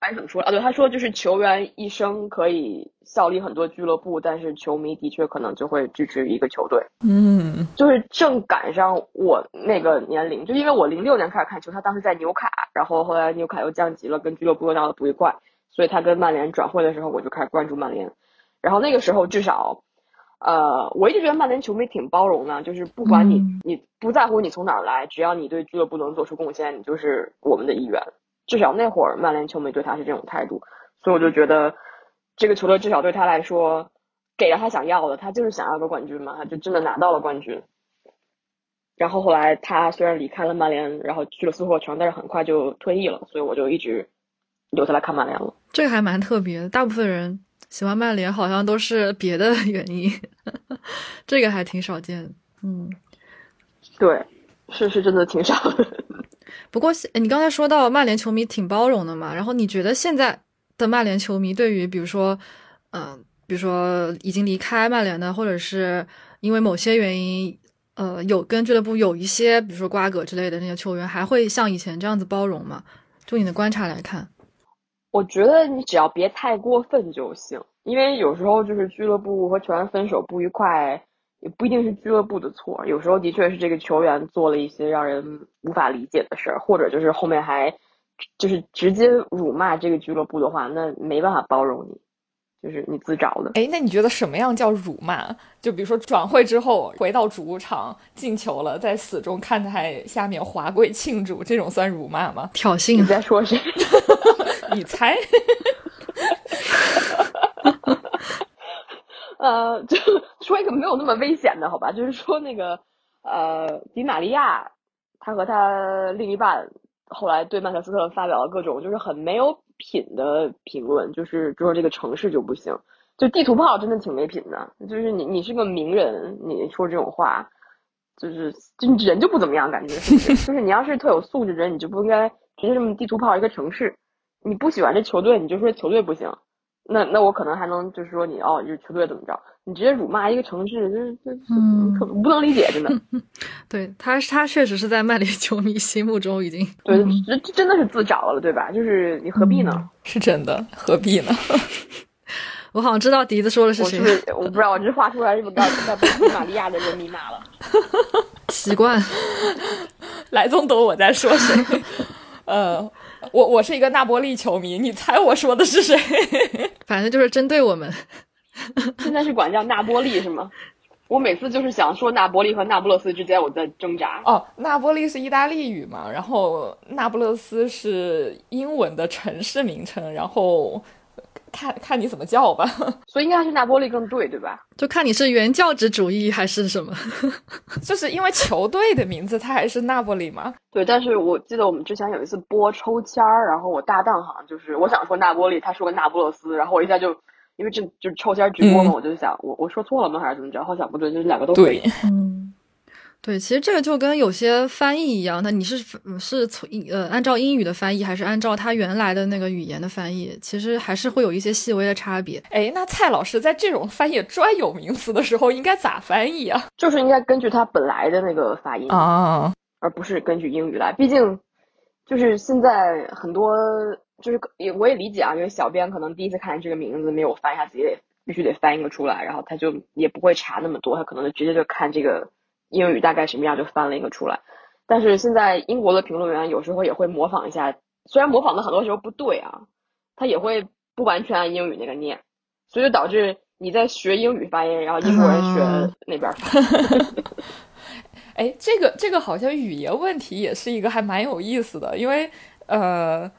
哎，怎么说啊？对，他说就是球员一生可以效力很多俱乐部，但是球迷的确可能就会支持一个球队。嗯，就是正赶上我那个年龄，就因为我零六年开始看球，他当时在纽卡，然后后来纽卡又降级了，跟俱乐部又闹得不愉快，所以他跟曼联转会的时候，我就开始关注曼联。然后那个时候至少，呃，我一直觉得曼联球迷挺包容的，就是不管你你不在乎你从哪儿来，只要你对俱乐部能做出贡献，你就是我们的一员。至少那会儿曼联球迷对他是这种态度，所以我就觉得这个球队至少对他来说给了他想要的，他就是想要个冠军嘛，他就真的拿到了冠军。然后后来他虽然离开了曼联，然后去了苏霍城，但是很快就退役了，所以我就一直留下来看曼联了。这个还蛮特别的，大部分人喜欢曼联好像都是别的原因，这个还挺少见。嗯，对，是是真的挺少的。不过，你刚才说到曼联球迷挺包容的嘛，然后你觉得现在的曼联球迷对于，比如说，嗯，比如说已经离开曼联的，或者是因为某些原因，呃，有跟俱乐部有一些，比如说瓜葛之类的那些球员，还会像以前这样子包容吗？就你的观察来看，我觉得你只要别太过分就行，因为有时候就是俱乐部和球员分手不愉快。也不一定是俱乐部的错，有时候的确是这个球员做了一些让人无法理解的事儿，或者就是后面还就是直接辱骂这个俱乐部的话，那没办法包容你，就是你自找的。哎，那你觉得什么样叫辱骂？就比如说转会之后回到主场进球了，在死忠看台下面华贵庆祝，这种算辱骂吗？挑衅？你在说谁？你猜？呃，就这个没有那么危险的，好吧？就是说那个，呃，迪玛利亚，他和他另一半后来对曼彻斯特发表了各种就是很没有品的评论，就是说这个城市就不行，就地图炮真的挺没品的。就是你你是个名人，你说这种话，就是就人就不怎么样，感觉 就是你要是特有素质的人，你就不应该直接这么地图炮一个城市。你不喜欢这球队，你就说球队不行。那那我可能还能就是说你哦，就是球队怎么着？你直接辱骂一个城市，就是这特不能理解，真的。对他，他确实是在曼联球迷心目中已经对，这这真的是自找了，对吧？就是你何必呢？是真的，何必呢？我好像知道笛子说的是谁，我不知道，我这话出来是不是该该被迪玛利亚的人迷骂了？习惯，来总懂我在说谁。呃。我我是一个纳波利球迷，你猜我说的是谁？反正就是针对我们。现在是管叫纳波利是吗？我每次就是想说那波利和那不勒斯之间我在挣扎。哦，那波利是意大利语嘛，然后那不勒斯是英文的城市名称，然后。看看你怎么叫吧，所以应该是那波利更对，对吧？就看你是原教旨主义还是什么，就是因为球队的名字它还是那波利嘛。对，但是我记得我们之前有一次播抽签儿，然后我搭档好像就是我想说那波利，他说个那不勒斯，然后我一下就因为这就是抽签直播嘛，我就想我我说错了吗还是怎么着？好像不对，就是两个都对，嗯。对，其实这个就跟有些翻译一样，那你是是从呃按照英语的翻译，还是按照他原来的那个语言的翻译？其实还是会有一些细微的差别。哎，那蔡老师在这种翻译专有名词的时候，应该咋翻译啊？就是应该根据他本来的那个发音啊，而不是根据英语来。毕竟，就是现在很多就是也我也理解啊，因为小编可能第一次看见这个名字没有翻一下自己得必须得翻译个出来，然后他就也不会查那么多，他可能就直接就看这个。英语大概什么样就翻了一个出来，但是现在英国的评论员有时候也会模仿一下，虽然模仿的很多时候不对啊，他也会不完全按英语那个念，所以就导致你在学英语发音，然后英国人学那边。哎，这个这个好像语言问题也是一个还蛮有意思的，因为呃。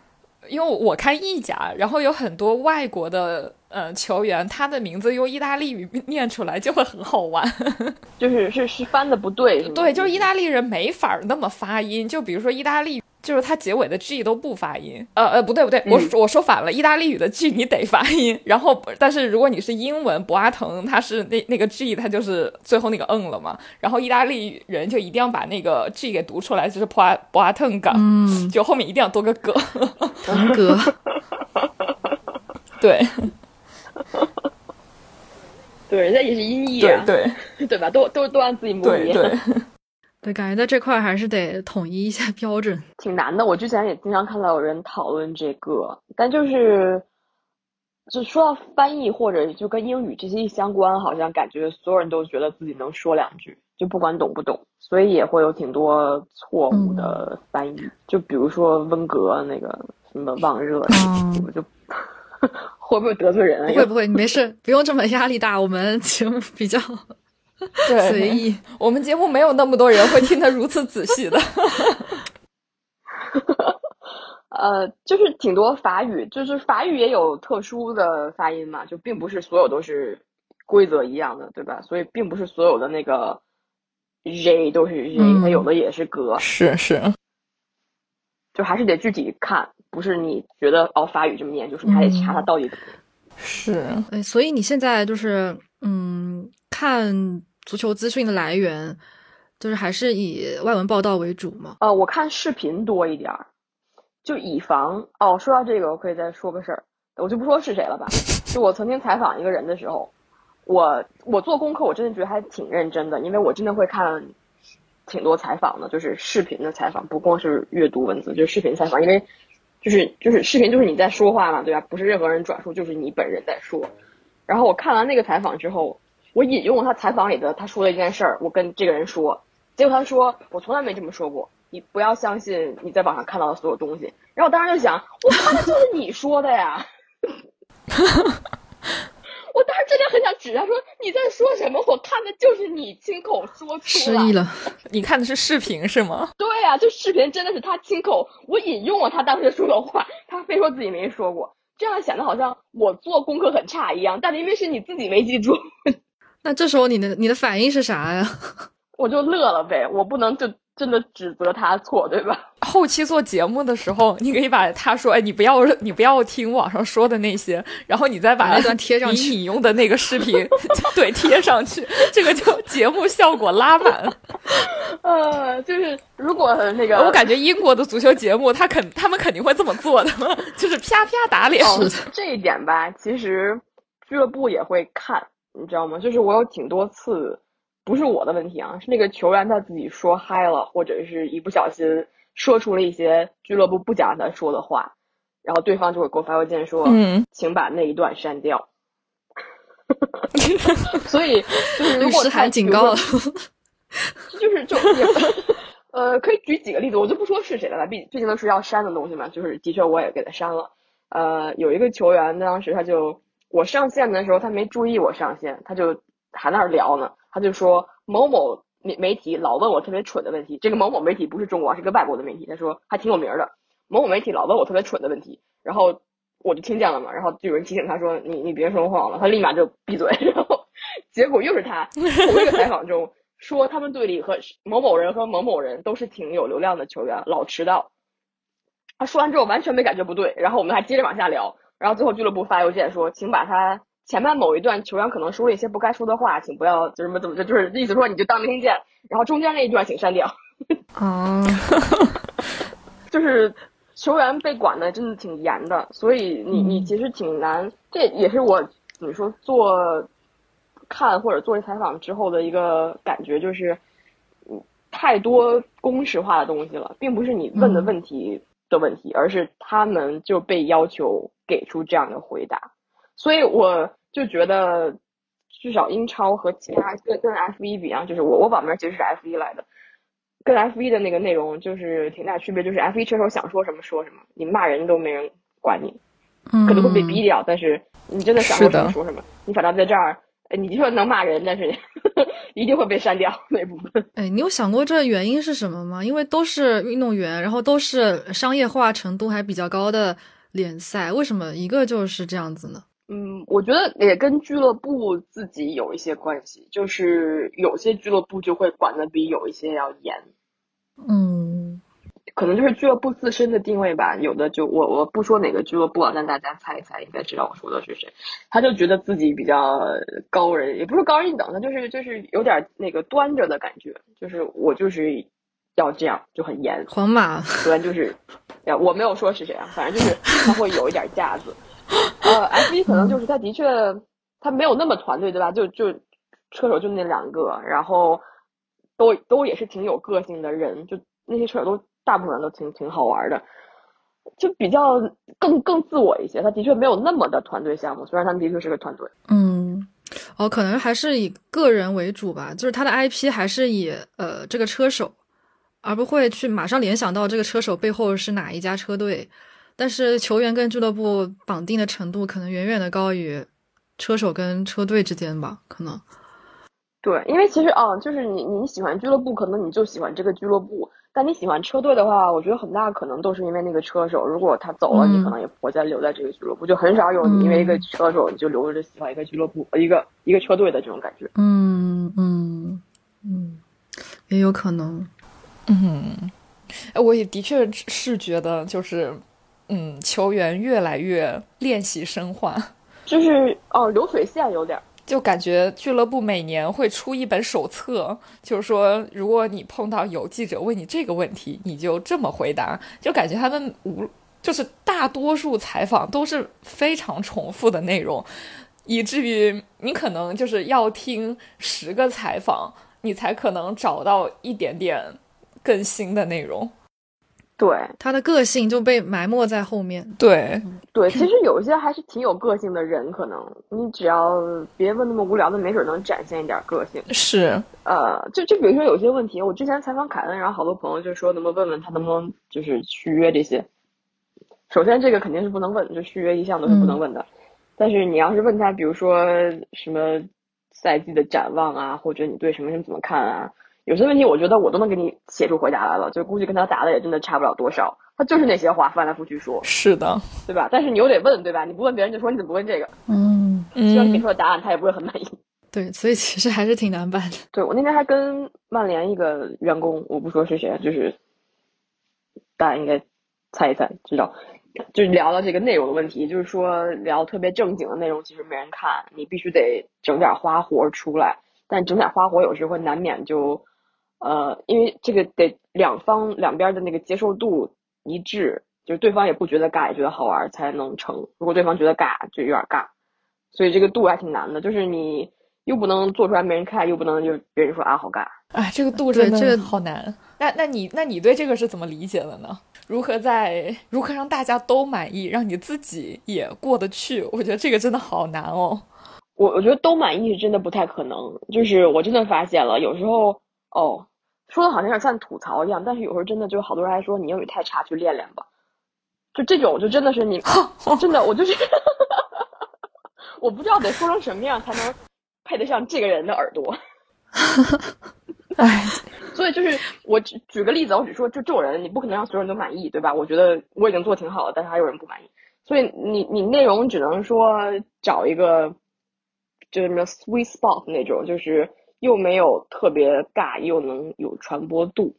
因为我看意甲，然后有很多外国的呃球员，他的名字用意大利语念出来就会很好玩，就是是是翻的不对，对，就是意大利人没法那么发音，就比如说意大利。就是它结尾的 G 都不发音，呃呃，不对不对，我我说反了，意大利语的 G 你得发音，然后但是如果你是英文，博阿滕他是那那个 G，他就是最后那个嗯了嘛，然后意大利人就一定要把那个 G 给读出来，就是博阿博阿滕港，嗯，就后面一定要多个格，格，对，对，人家也是音译啊，对对。吧？都都都按自己母语。对，感觉在这块还是得统一一下标准，挺难的。我之前也经常看到有人讨论这个，但就是就说到翻译或者就跟英语这些一相关，好像感觉所有人都觉得自己能说两句，就不管懂不懂，所以也会有挺多错误的翻译。就比如说温格那个什么望热，我就 会不会得罪人？会不会？你没事，不用这么压力大。我们节目比较。对，随意。我们节目没有那么多人会听得如此仔细的。呃，就是挺多法语，就是法语也有特殊的发音嘛，就并不是所有都是规则一样的，对吧？所以并不是所有的那个 z 都是 z，它有的也是格。是是。就还是得具体看，不是你觉得哦法语这么念，就是你还得查它到底怎么。是。哎，所以你现在就是嗯看。足球资讯的来源，就是还是以外文报道为主嘛？呃，我看视频多一点儿，就以防哦。说到这个，我可以再说个事儿，我就不说是谁了吧。就我曾经采访一个人的时候，我我做功课，我真的觉得还挺认真的，因为我真的会看挺多采访的，就是视频的采访，不光是阅读文字，就是视频采访，因为就是就是视频就是你在说话嘛，对吧？不是任何人转述，就是你本人在说。然后我看完那个采访之后。我引用了他采访里的他说的一件事儿，我跟这个人说，结果他说我从来没这么说过，你不要相信你在网上看到的所有东西。然后我当时就想，我看的就是你说的呀，我当时真的很想指他说你在说什么？我看的就是你亲口说出失忆了，你看的是视频是吗？对呀，就视频真的是他亲口，我引用了他当时说的话，他非说自己没说过，这样显得好像我做功课很差一样，但明明是你自己没记住。那这时候你的你的反应是啥呀？我就乐了呗，我不能就真的指责他错，对吧？后期做节目的时候，你可以把他说，哎，你不要你不要听网上说的那些，然后你再把那段贴上去，你用的那个视频，对，贴上去，这个就节目效果拉满。呃，就是如果那个，我感觉英国的足球节目，他肯他们肯定会这么做的，就是啪啪打脸。这一点吧，其实俱乐部也会看。你知道吗？就是我有挺多次，不是我的问题啊，是那个球员他自己说嗨了，或者是一不小心说出了一些俱乐部不讲他说的话，然后对方就会给我发邮件说，嗯，请把那一段删掉。所以就是如果他警告了，就是就呃，可以举几个例子，我就不说是谁了吧，毕毕竟都是要删的东西嘛。就是的确我也给他删了。呃，有一个球员当时他就。我上线的时候，他没注意我上线，他就还那儿聊呢。他就说某某媒媒体老问我特别蠢的问题。这个某某媒体不是中国，是个外国的媒体。他说还挺有名的。某某媒体老问我特别蠢的问题，然后我就听见了嘛。然后就有人提醒他说你你别说谎了，他立马就闭嘴。然后 结果又是他 同一个采访中说他们队里和某某人和某某人都是挺有流量的球员，老迟到。他说完之后完全没感觉不对，然后我们还接着往下聊。然后最后俱乐部发邮件说，请把他前面某一段球员可能说了一些不该说的话，请不要就什么怎么着，就是意思说你就当没听见。然后中间那一段请删掉。啊，就是球员被管的真的挺严的，所以你你其实挺难。这也是我怎么说做看或者做采访之后的一个感觉，就是嗯太多公式化的东西了，并不是你问的问题。的问题，而是他们就被要求给出这样的回答，所以我就觉得，至少英超和其他跟跟 F 一比啊，就是我我网名其实是 F 一来的，跟 F 一的那个内容就是挺大区别，就是 F 一车手想说什么说什么，你骂人都没人管你，可能会被逼掉，但是你真的想说什么说什么，你反倒在这儿。你说能骂人，但是 一定会被删掉那部分。哎，你有想过这原因是什么吗？因为都是运动员，然后都是商业化程度还比较高的联赛，为什么一个就是这样子呢？嗯，我觉得也跟俱乐部自己有一些关系，就是有些俱乐部就会管的比有一些要严。嗯。可能就是俱乐部自身的定位吧，有的就我我不说哪个俱乐部啊，但大家猜一猜，应该知道我说的是谁。他就觉得自己比较高人，也不是高人一等，他就是就是有点那个端着的感觉，就是我就是要这样，就很严。皇马，可能就是，呀，我没有说是谁啊，反正就是他会有一点架子。呃，F 一可能就是他的确他没有那么团队，对吧？就就车手就那两个，然后。都都也是挺有个性的人，就那些车手都大部分人都挺挺好玩的，就比较更更自我一些。他的确没有那么的团队项目，虽然他们的确是个团队。嗯，哦，可能还是以个人为主吧，就是他的 IP 还是以呃这个车手，而不会去马上联想到这个车手背后是哪一家车队。但是球员跟俱乐部绑定的程度可能远远的高于车手跟车队之间吧，可能。对，因为其实啊，就是你你喜欢俱乐部，可能你就喜欢这个俱乐部；但你喜欢车队的话，我觉得很大可能都是因为那个车手。如果他走了，你可能也不会再留在这个俱乐部，就很少有你因为一个车手你就留着喜欢一个俱乐部、一个一个车队的这种感觉。嗯嗯嗯，也有可能。嗯，哎，我也的确是觉得就是。嗯，球员越来越练习生化，就是哦，流水线有点，就感觉俱乐部每年会出一本手册，就是说，如果你碰到有记者问你这个问题，你就这么回答，就感觉他们无，就是大多数采访都是非常重复的内容，以至于你可能就是要听十个采访，你才可能找到一点点更新的内容。对他的个性就被埋没在后面。对，对，其实有一些还是挺有个性的人，可能你只要别问那么无聊的，没准能展现一点个性。是，呃，就就比如说有些问题，我之前采访凯恩，然后好多朋友就说能不能问问他能不能就是续约这些。首先这个肯定是不能问，就续约一向都是不能问的。但是你要是问他，比如说什么赛季的展望啊，或者你对什么什么怎么看啊？有些问题，我觉得我都能给你写出回答来了，就估计跟他答的也真的差不了多少。他就是那些话翻来覆去说，是的，对吧？但是你又得问，对吧？你不问别人就说你怎么不问这个？嗯，虽然你给出的答案他也不会很满意。对，所以其实还是挺难办的。对我那天还跟曼联一个员工，我不说是谁，就是大家应该猜一猜，知道，就是聊了这个内容的问题，就是说聊特别正经的内容，其实没人看，你必须得整点花活出来，但整点花活有时候难免就。呃，因为这个得两方两边的那个接受度一致，就是对方也不觉得尬，也觉得好玩才能成。如果对方觉得尬，就有点尬，所以这个度还挺难的。就是你又不能做出来没人看，又不能就别人说啊好尬。哎，这个度真的好难。那那你那你对这个是怎么理解的呢？如何在如何让大家都满意，让你自己也过得去？我觉得这个真的好难哦。我我觉得都满意是真的不太可能。就是我真的发现了，有时候哦。说的好像有点像吐槽一样，但是有时候真的就好多人还说你英语太差，去练练吧。就这种，就真的是你 真的，我就是，我不知道得说成什么样才能配得上这个人的耳朵。哎，所以就是我举举个例子，我只说就这种人，你不可能让所有人都满意，对吧？我觉得我已经做挺好了，但是还有人不满意，所以你你内容只能说找一个就是什么 sweet spot 那种，就是。又没有特别尬，又能有传播度。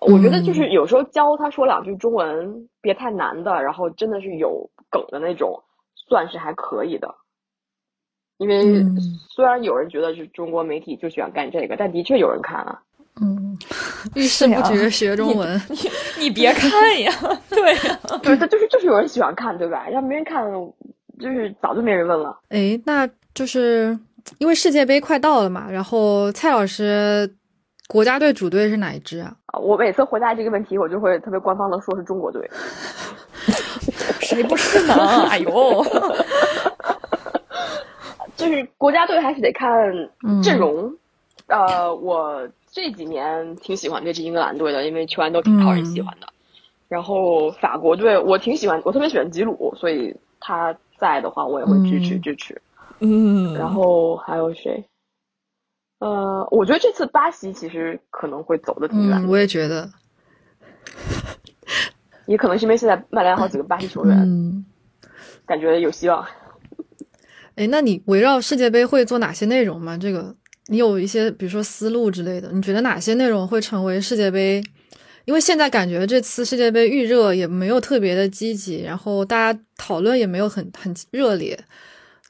我觉得就是有时候教他说两句中文，别太难的，然后真的是有梗的那种，算是还可以的。因为虽然有人觉得是中国媒体就喜欢干这个，但的确有人看啊。嗯，遇事不决学中文，你 你别看呀，对呀，对，他就是就是有人喜欢看，对吧？要没人看，就是早就没人问了。哎，那就是。因为世界杯快到了嘛，然后蔡老师，国家队主队是哪一支啊？我每次回答这个问题，我就会特别官方的说是中国队。谁不是呢？哎呦，就是国家队还是得看阵容。呃，我这几年挺喜欢这支英格兰队的，因为球员都挺讨人喜欢的。然后法国队，我挺喜欢，我特别喜欢吉鲁，所以他在的话，我也会支持支持。嗯，然后还有谁？呃，我觉得这次巴西其实可能会走的挺远。我也觉得，也可能是因为现在曼联好几个巴西球员，嗯感觉有希望。哎，那你围绕世界杯会做哪些内容吗？这个你有一些，比如说思路之类的？你觉得哪些内容会成为世界杯？因为现在感觉这次世界杯预热也没有特别的积极，然后大家讨论也没有很很热烈。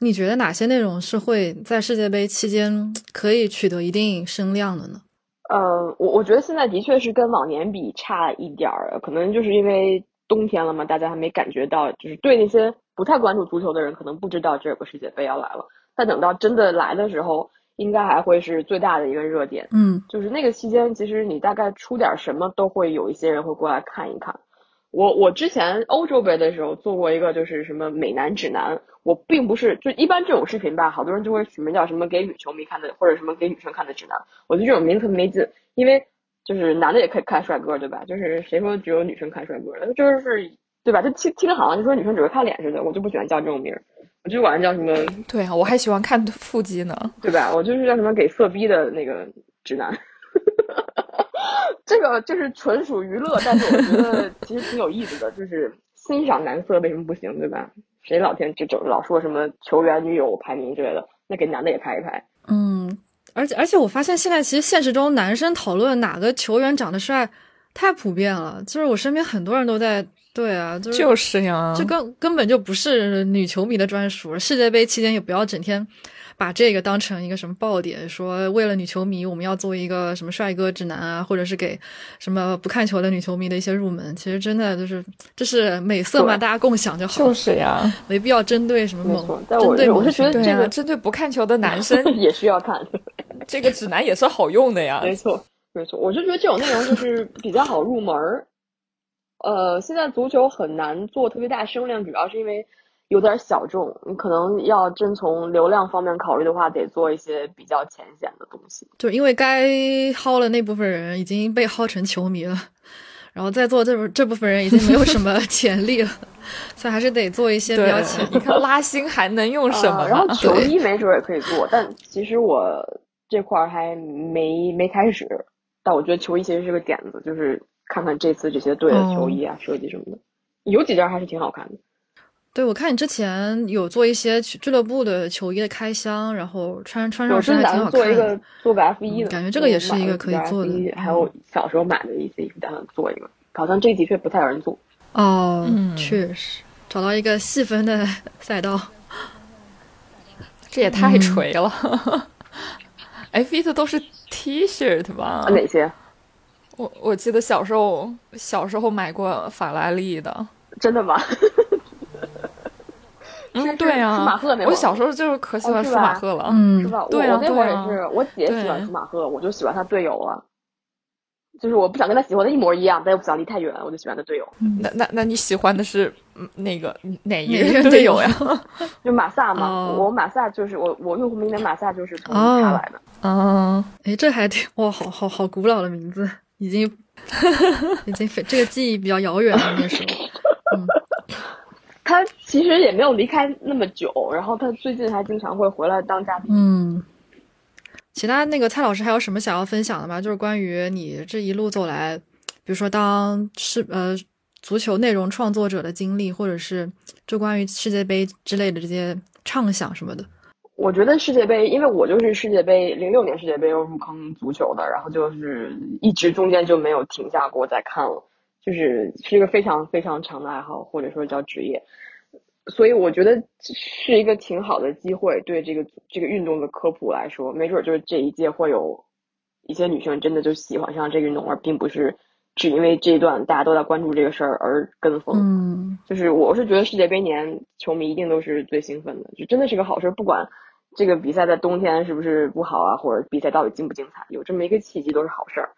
你觉得哪些内容是会在世界杯期间可以取得一定声量的呢？呃，我我觉得现在的确是跟往年比差一点儿，可能就是因为冬天了嘛，大家还没感觉到，就是对那些不太关注足球的人，可能不知道这有个世界杯要来了。但等到真的来的时候，应该还会是最大的一个热点。嗯，就是那个期间，其实你大概出点什么，都会有一些人会过来看一看。我我之前欧洲杯的时候做过一个，就是什么美男指南。我并不是就一般这种视频吧，好多人就会取名叫什么给女球迷看的，或者什么给女生看的指南。我觉得这种名字特别没劲，因为就是男的也可以看帅哥，对吧？就是谁说只有女生看帅哥？就是对吧？就听听着好像就说女生只会看脸似的，我就不喜欢叫这种名儿，我就管它叫什么？对啊，我还喜欢看腹肌呢，对吧？我就是叫什么给色逼的那个直男。这个就是纯属娱乐，但是我觉得其实挺有意思的，就是欣赏男色为什么不行，对吧？谁老天就就老说什么球员女友排名之类的，那给男的也排一排。嗯，而且而且我发现现在其实现实中男生讨论哪个球员长得帅太普遍了，就是我身边很多人都在。对啊，就是就是呀，这根根本就不是女球迷的专属。世界杯期间也不要整天。把这个当成一个什么爆点，说为了女球迷，我们要做一个什么帅哥指南啊，或者是给什么不看球的女球迷的一些入门。其实真的就是，这是美色嘛，大家共享就好。就是呀，没必要针对什么猛。但我我是觉得这个针对不看球的男生 也需要看，这个指南也是好用的呀。没错，没错，我是觉得这种内容就是比较好入门儿。呃，现在足球很难做特别大声量，主要是因为。有点小众，你可能要真从流量方面考虑的话，得做一些比较浅显的东西。就因为该薅的那部分人已经被薅成球迷了，然后再做这部这部分人已经没有什么 潜力了，所以还是得做一些比较浅。你看拉新还能用什么？然后 球衣没准也可以做，但其实我这块儿还没没开始。但我觉得球衣其实是个点子，就是看看这次这些队的球衣啊设计什么的，有几件还是挺好看的。对，我看你之前有做一些俱乐部的球衣的开箱，然后穿穿上身还挺好看。做一个做个 F 一的，感觉这个也是一个可以做的。还有小时候买的一些衣服，打算做一个。好像这的确不太有人做。哦，确实，找到一个细分的 赛道，这也太锤了。F 一的都是 T 恤吧？哪些？我我记得小时候小时候买过法拉利的。真的吗？嗯，对呀，舒马赫那我小时候就是可喜欢舒马赫了，嗯，是吧？对啊，我那会儿也是，我姐喜欢舒马赫，我就喜欢他队友啊。就是我不想跟他喜欢的一模一样，但又不想离太远，我就喜欢他队友。那那那你喜欢的是那个哪一个队友呀？就马萨嘛，我马萨就是我我用户名的马萨就是从他来的。哦，哎，这还挺哇，好好好古老的名字，已经 已经这个记忆比较遥远了那时候。嗯。他其实也没有离开那么久，然后他最近还经常会回来当嘉宾。嗯，其他那个蔡老师还有什么想要分享的吗？就是关于你这一路走来，比如说当是呃足球内容创作者的经历，或者是就关于世界杯之类的这些畅想什么的。我觉得世界杯，因为我就是世界杯零六年世界杯又入坑足球的，然后就是一直中间就没有停下过再看了。就是是一个非常非常长的爱好，或者说叫职业，所以我觉得是一个挺好的机会。对这个这个运动的科普来说，没准就是这一届会有一些女生真的就喜欢上这个运动，而并不是只因为这一段大家都在关注这个事儿而跟风。嗯，就是我是觉得世界杯年球迷一定都是最兴奋的，就真的是个好事。不管这个比赛在冬天是不是不好啊，或者比赛到底精不精彩，有这么一个契机都是好事儿。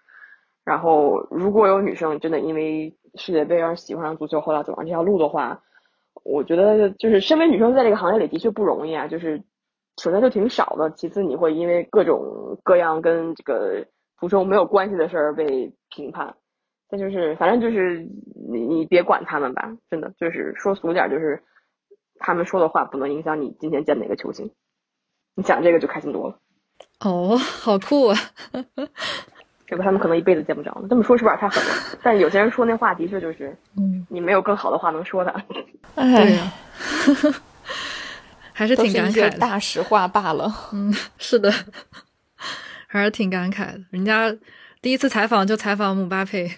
然后，如果有女生真的因为世界杯而喜欢上足球，后来走上这条路的话，我觉得就是身为女生在这个行业里的确不容易啊。就是首先就挺少的，其次你会因为各种各样跟这个足球没有关系的事儿被评判。再就是反正就是你你别管他们吧，真的就是说俗点就是他们说的话不能影响你今天见哪个球星。你讲这个就开心多了。哦，好酷啊！对吧？他们可能一辈子见不着了。这么说是不是太狠了？但有些人说那话的确就是，嗯，你没有更好的话能说的。对呀，还是挺感慨的。大实话罢了。嗯，是的，还是挺感慨的。人家第一次采访就采访姆巴佩。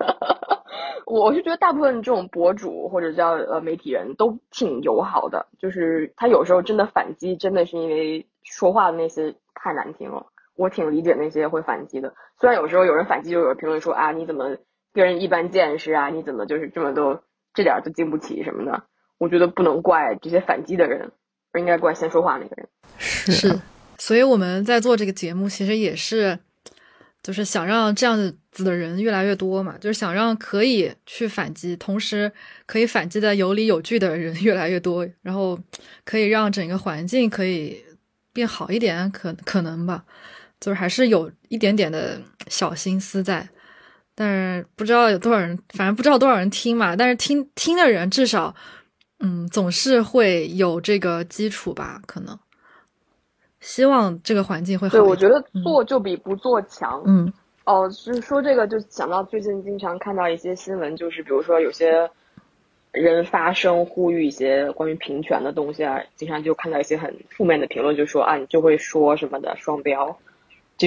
我是觉得大部分这种博主或者叫呃媒体人都挺友好的，就是他有时候真的反击，真的是因为说话的那些太难听了。我挺理解那些会反击的，虽然有时候有人反击，就有人评论说啊，你怎么跟人一般见识啊？你怎么就是这么都这点都经不起什么的？我觉得不能怪这些反击的人，而应该怪先说话那个人。是，所以我们在做这个节目，其实也是，就是想让这样子的人越来越多嘛，就是想让可以去反击，同时可以反击的有理有据的人越来越多，然后可以让整个环境可以变好一点，可可能吧，就是还是有一点点的小心思在，但是不知道有多少人，反正不知道多少人听嘛，但是听听的人至少，嗯，总是会有这个基础吧，可能。希望这个环境会好。对，我觉得做就比不做强。嗯，哦，就是说这个，就想到最近经常看到一些新闻，就是比如说有些人发声呼吁一些关于平权的东西啊，经常就看到一些很负面的评论，就说啊，你就会说什么的双标，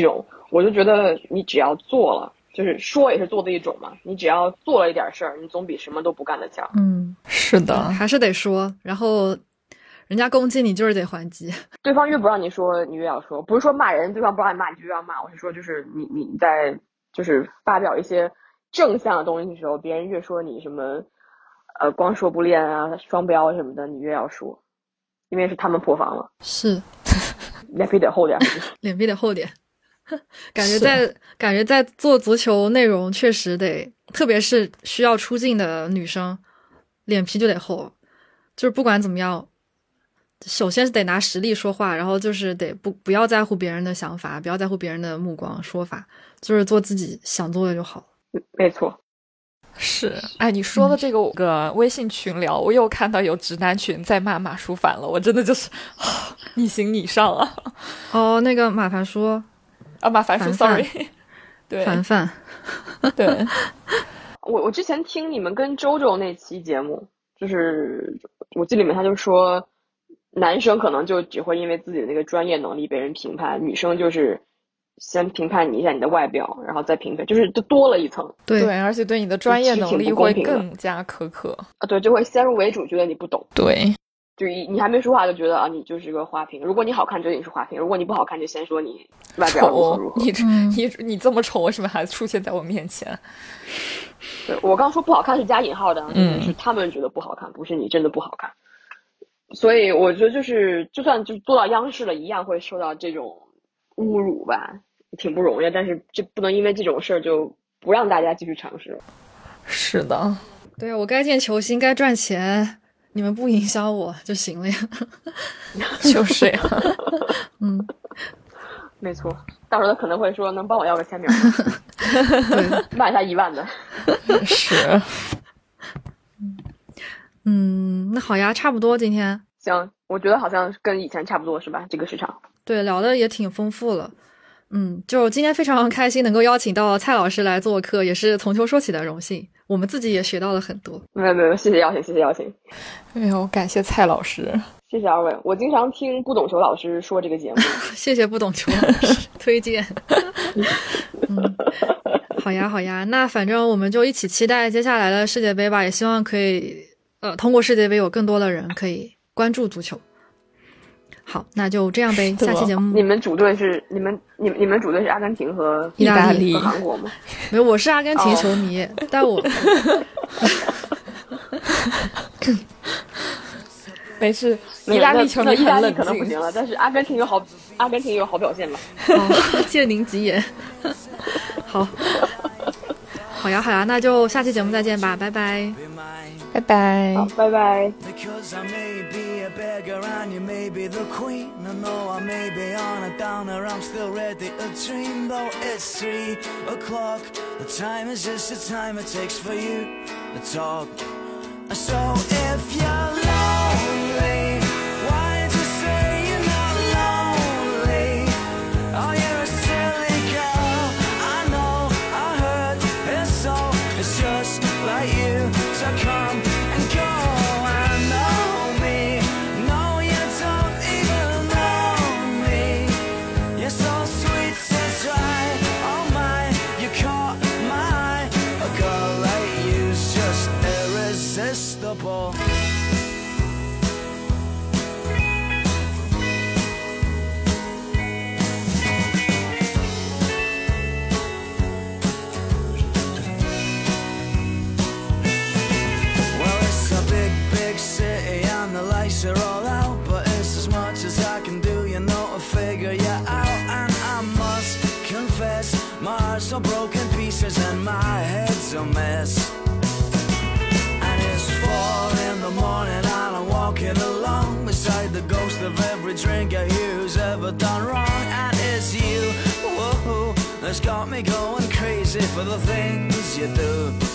这种，我就觉得你只要做了，就是说也是做的一种嘛，你只要做了一点事儿，你总比什么都不干的强。嗯，是的，还是得说，然后。人家攻击你就是得还击，对方越不让你说，你越要说。不是说骂人，对方不让你骂，你就要骂。我是说，就是你你在就是发表一些正向的东西的时候，别人越说你什么，呃，光说不练啊，双标什么的，你越要说，因为是他们破防了。是，脸皮得厚点，脸皮得厚点。感觉在感觉在做足球内容，确实得，特别是需要出镜的女生，脸皮就得厚，就是不管怎么样。首先是得拿实力说话，然后就是得不不要在乎别人的想法，不要在乎别人的目光说法，就是做自己想做的就好。没错，是。哎，你说的这个个微信群聊，我又看到有直男群在骂马书凡了，我真的就是 你行你上啊！哦，那个马凡说啊，马凡说，sorry，对，凡凡，对。我我之前听你们跟周周那期节目，就是我记里面他就说。男生可能就只会因为自己的那个专业能力被人评判，女生就是先评判你一下你的外表，然后再评判，就是就多了一层。对，而且对你的专业能力会更加苛刻啊。对，就会先入为主，觉得你不懂。对，就一你还没说话就觉得啊，你就是个花瓶。如果你好看，觉得你是花瓶；如果你不好看，就先说你外表如何如何。你你你这么丑，为什么还出现在我面前？对我刚说不好看是加引号的，嗯，是他们觉得不好看，不是你真的不好看。所以我觉得就是，就算就做到央视了，一样会受到这种侮辱吧，挺不容易。但是这不能因为这种事儿就不让大家继续尝试。是的，对啊，我该见球星，该赚钱，你们不营销我就行了呀。就是呀，嗯，没错。到时候他可能会说，能帮我要个签名吗？卖他一万的。是。嗯，那好呀，差不多今天。行，我觉得好像跟以前差不多，是吧？这个市场。对，聊的也挺丰富了。嗯，就今天非常开心能够邀请到蔡老师来做客，也是从球说起的荣幸。我们自己也学到了很多。没有没有，谢谢邀请，谢谢邀请。没有，感谢蔡老师。谢谢二位，我经常听不懂球老师说这个节目。谢谢不懂球老师推荐。嗯，好呀好呀，那反正我们就一起期待接下来的世界杯吧，也希望可以。呃，通过世界杯，有更多的人可以关注足球。好，那就这样呗。下期节目，你们主队是你们，你你们主队是阿根廷和意大利和韩国吗？没有，我是阿根廷球迷，但我 没事。意大利球迷意大利可能不行了，但是阿根廷有好，阿根廷有好表现吧？借您吉言。好，好呀，好呀，那就下期节目再见吧，拜拜。拜拜。好，拜拜。A beggar and you may be the queen. I know I may be on a downer, I'm still ready to dream. Though it's three o'clock, the time is just the time it takes for you to talk. So if you're lonely, a mess. And it's four in the morning and I'm walking along beside the ghost of every drink I hear who's ever done wrong. And it's you, whoa, that's got me going crazy for the things you do.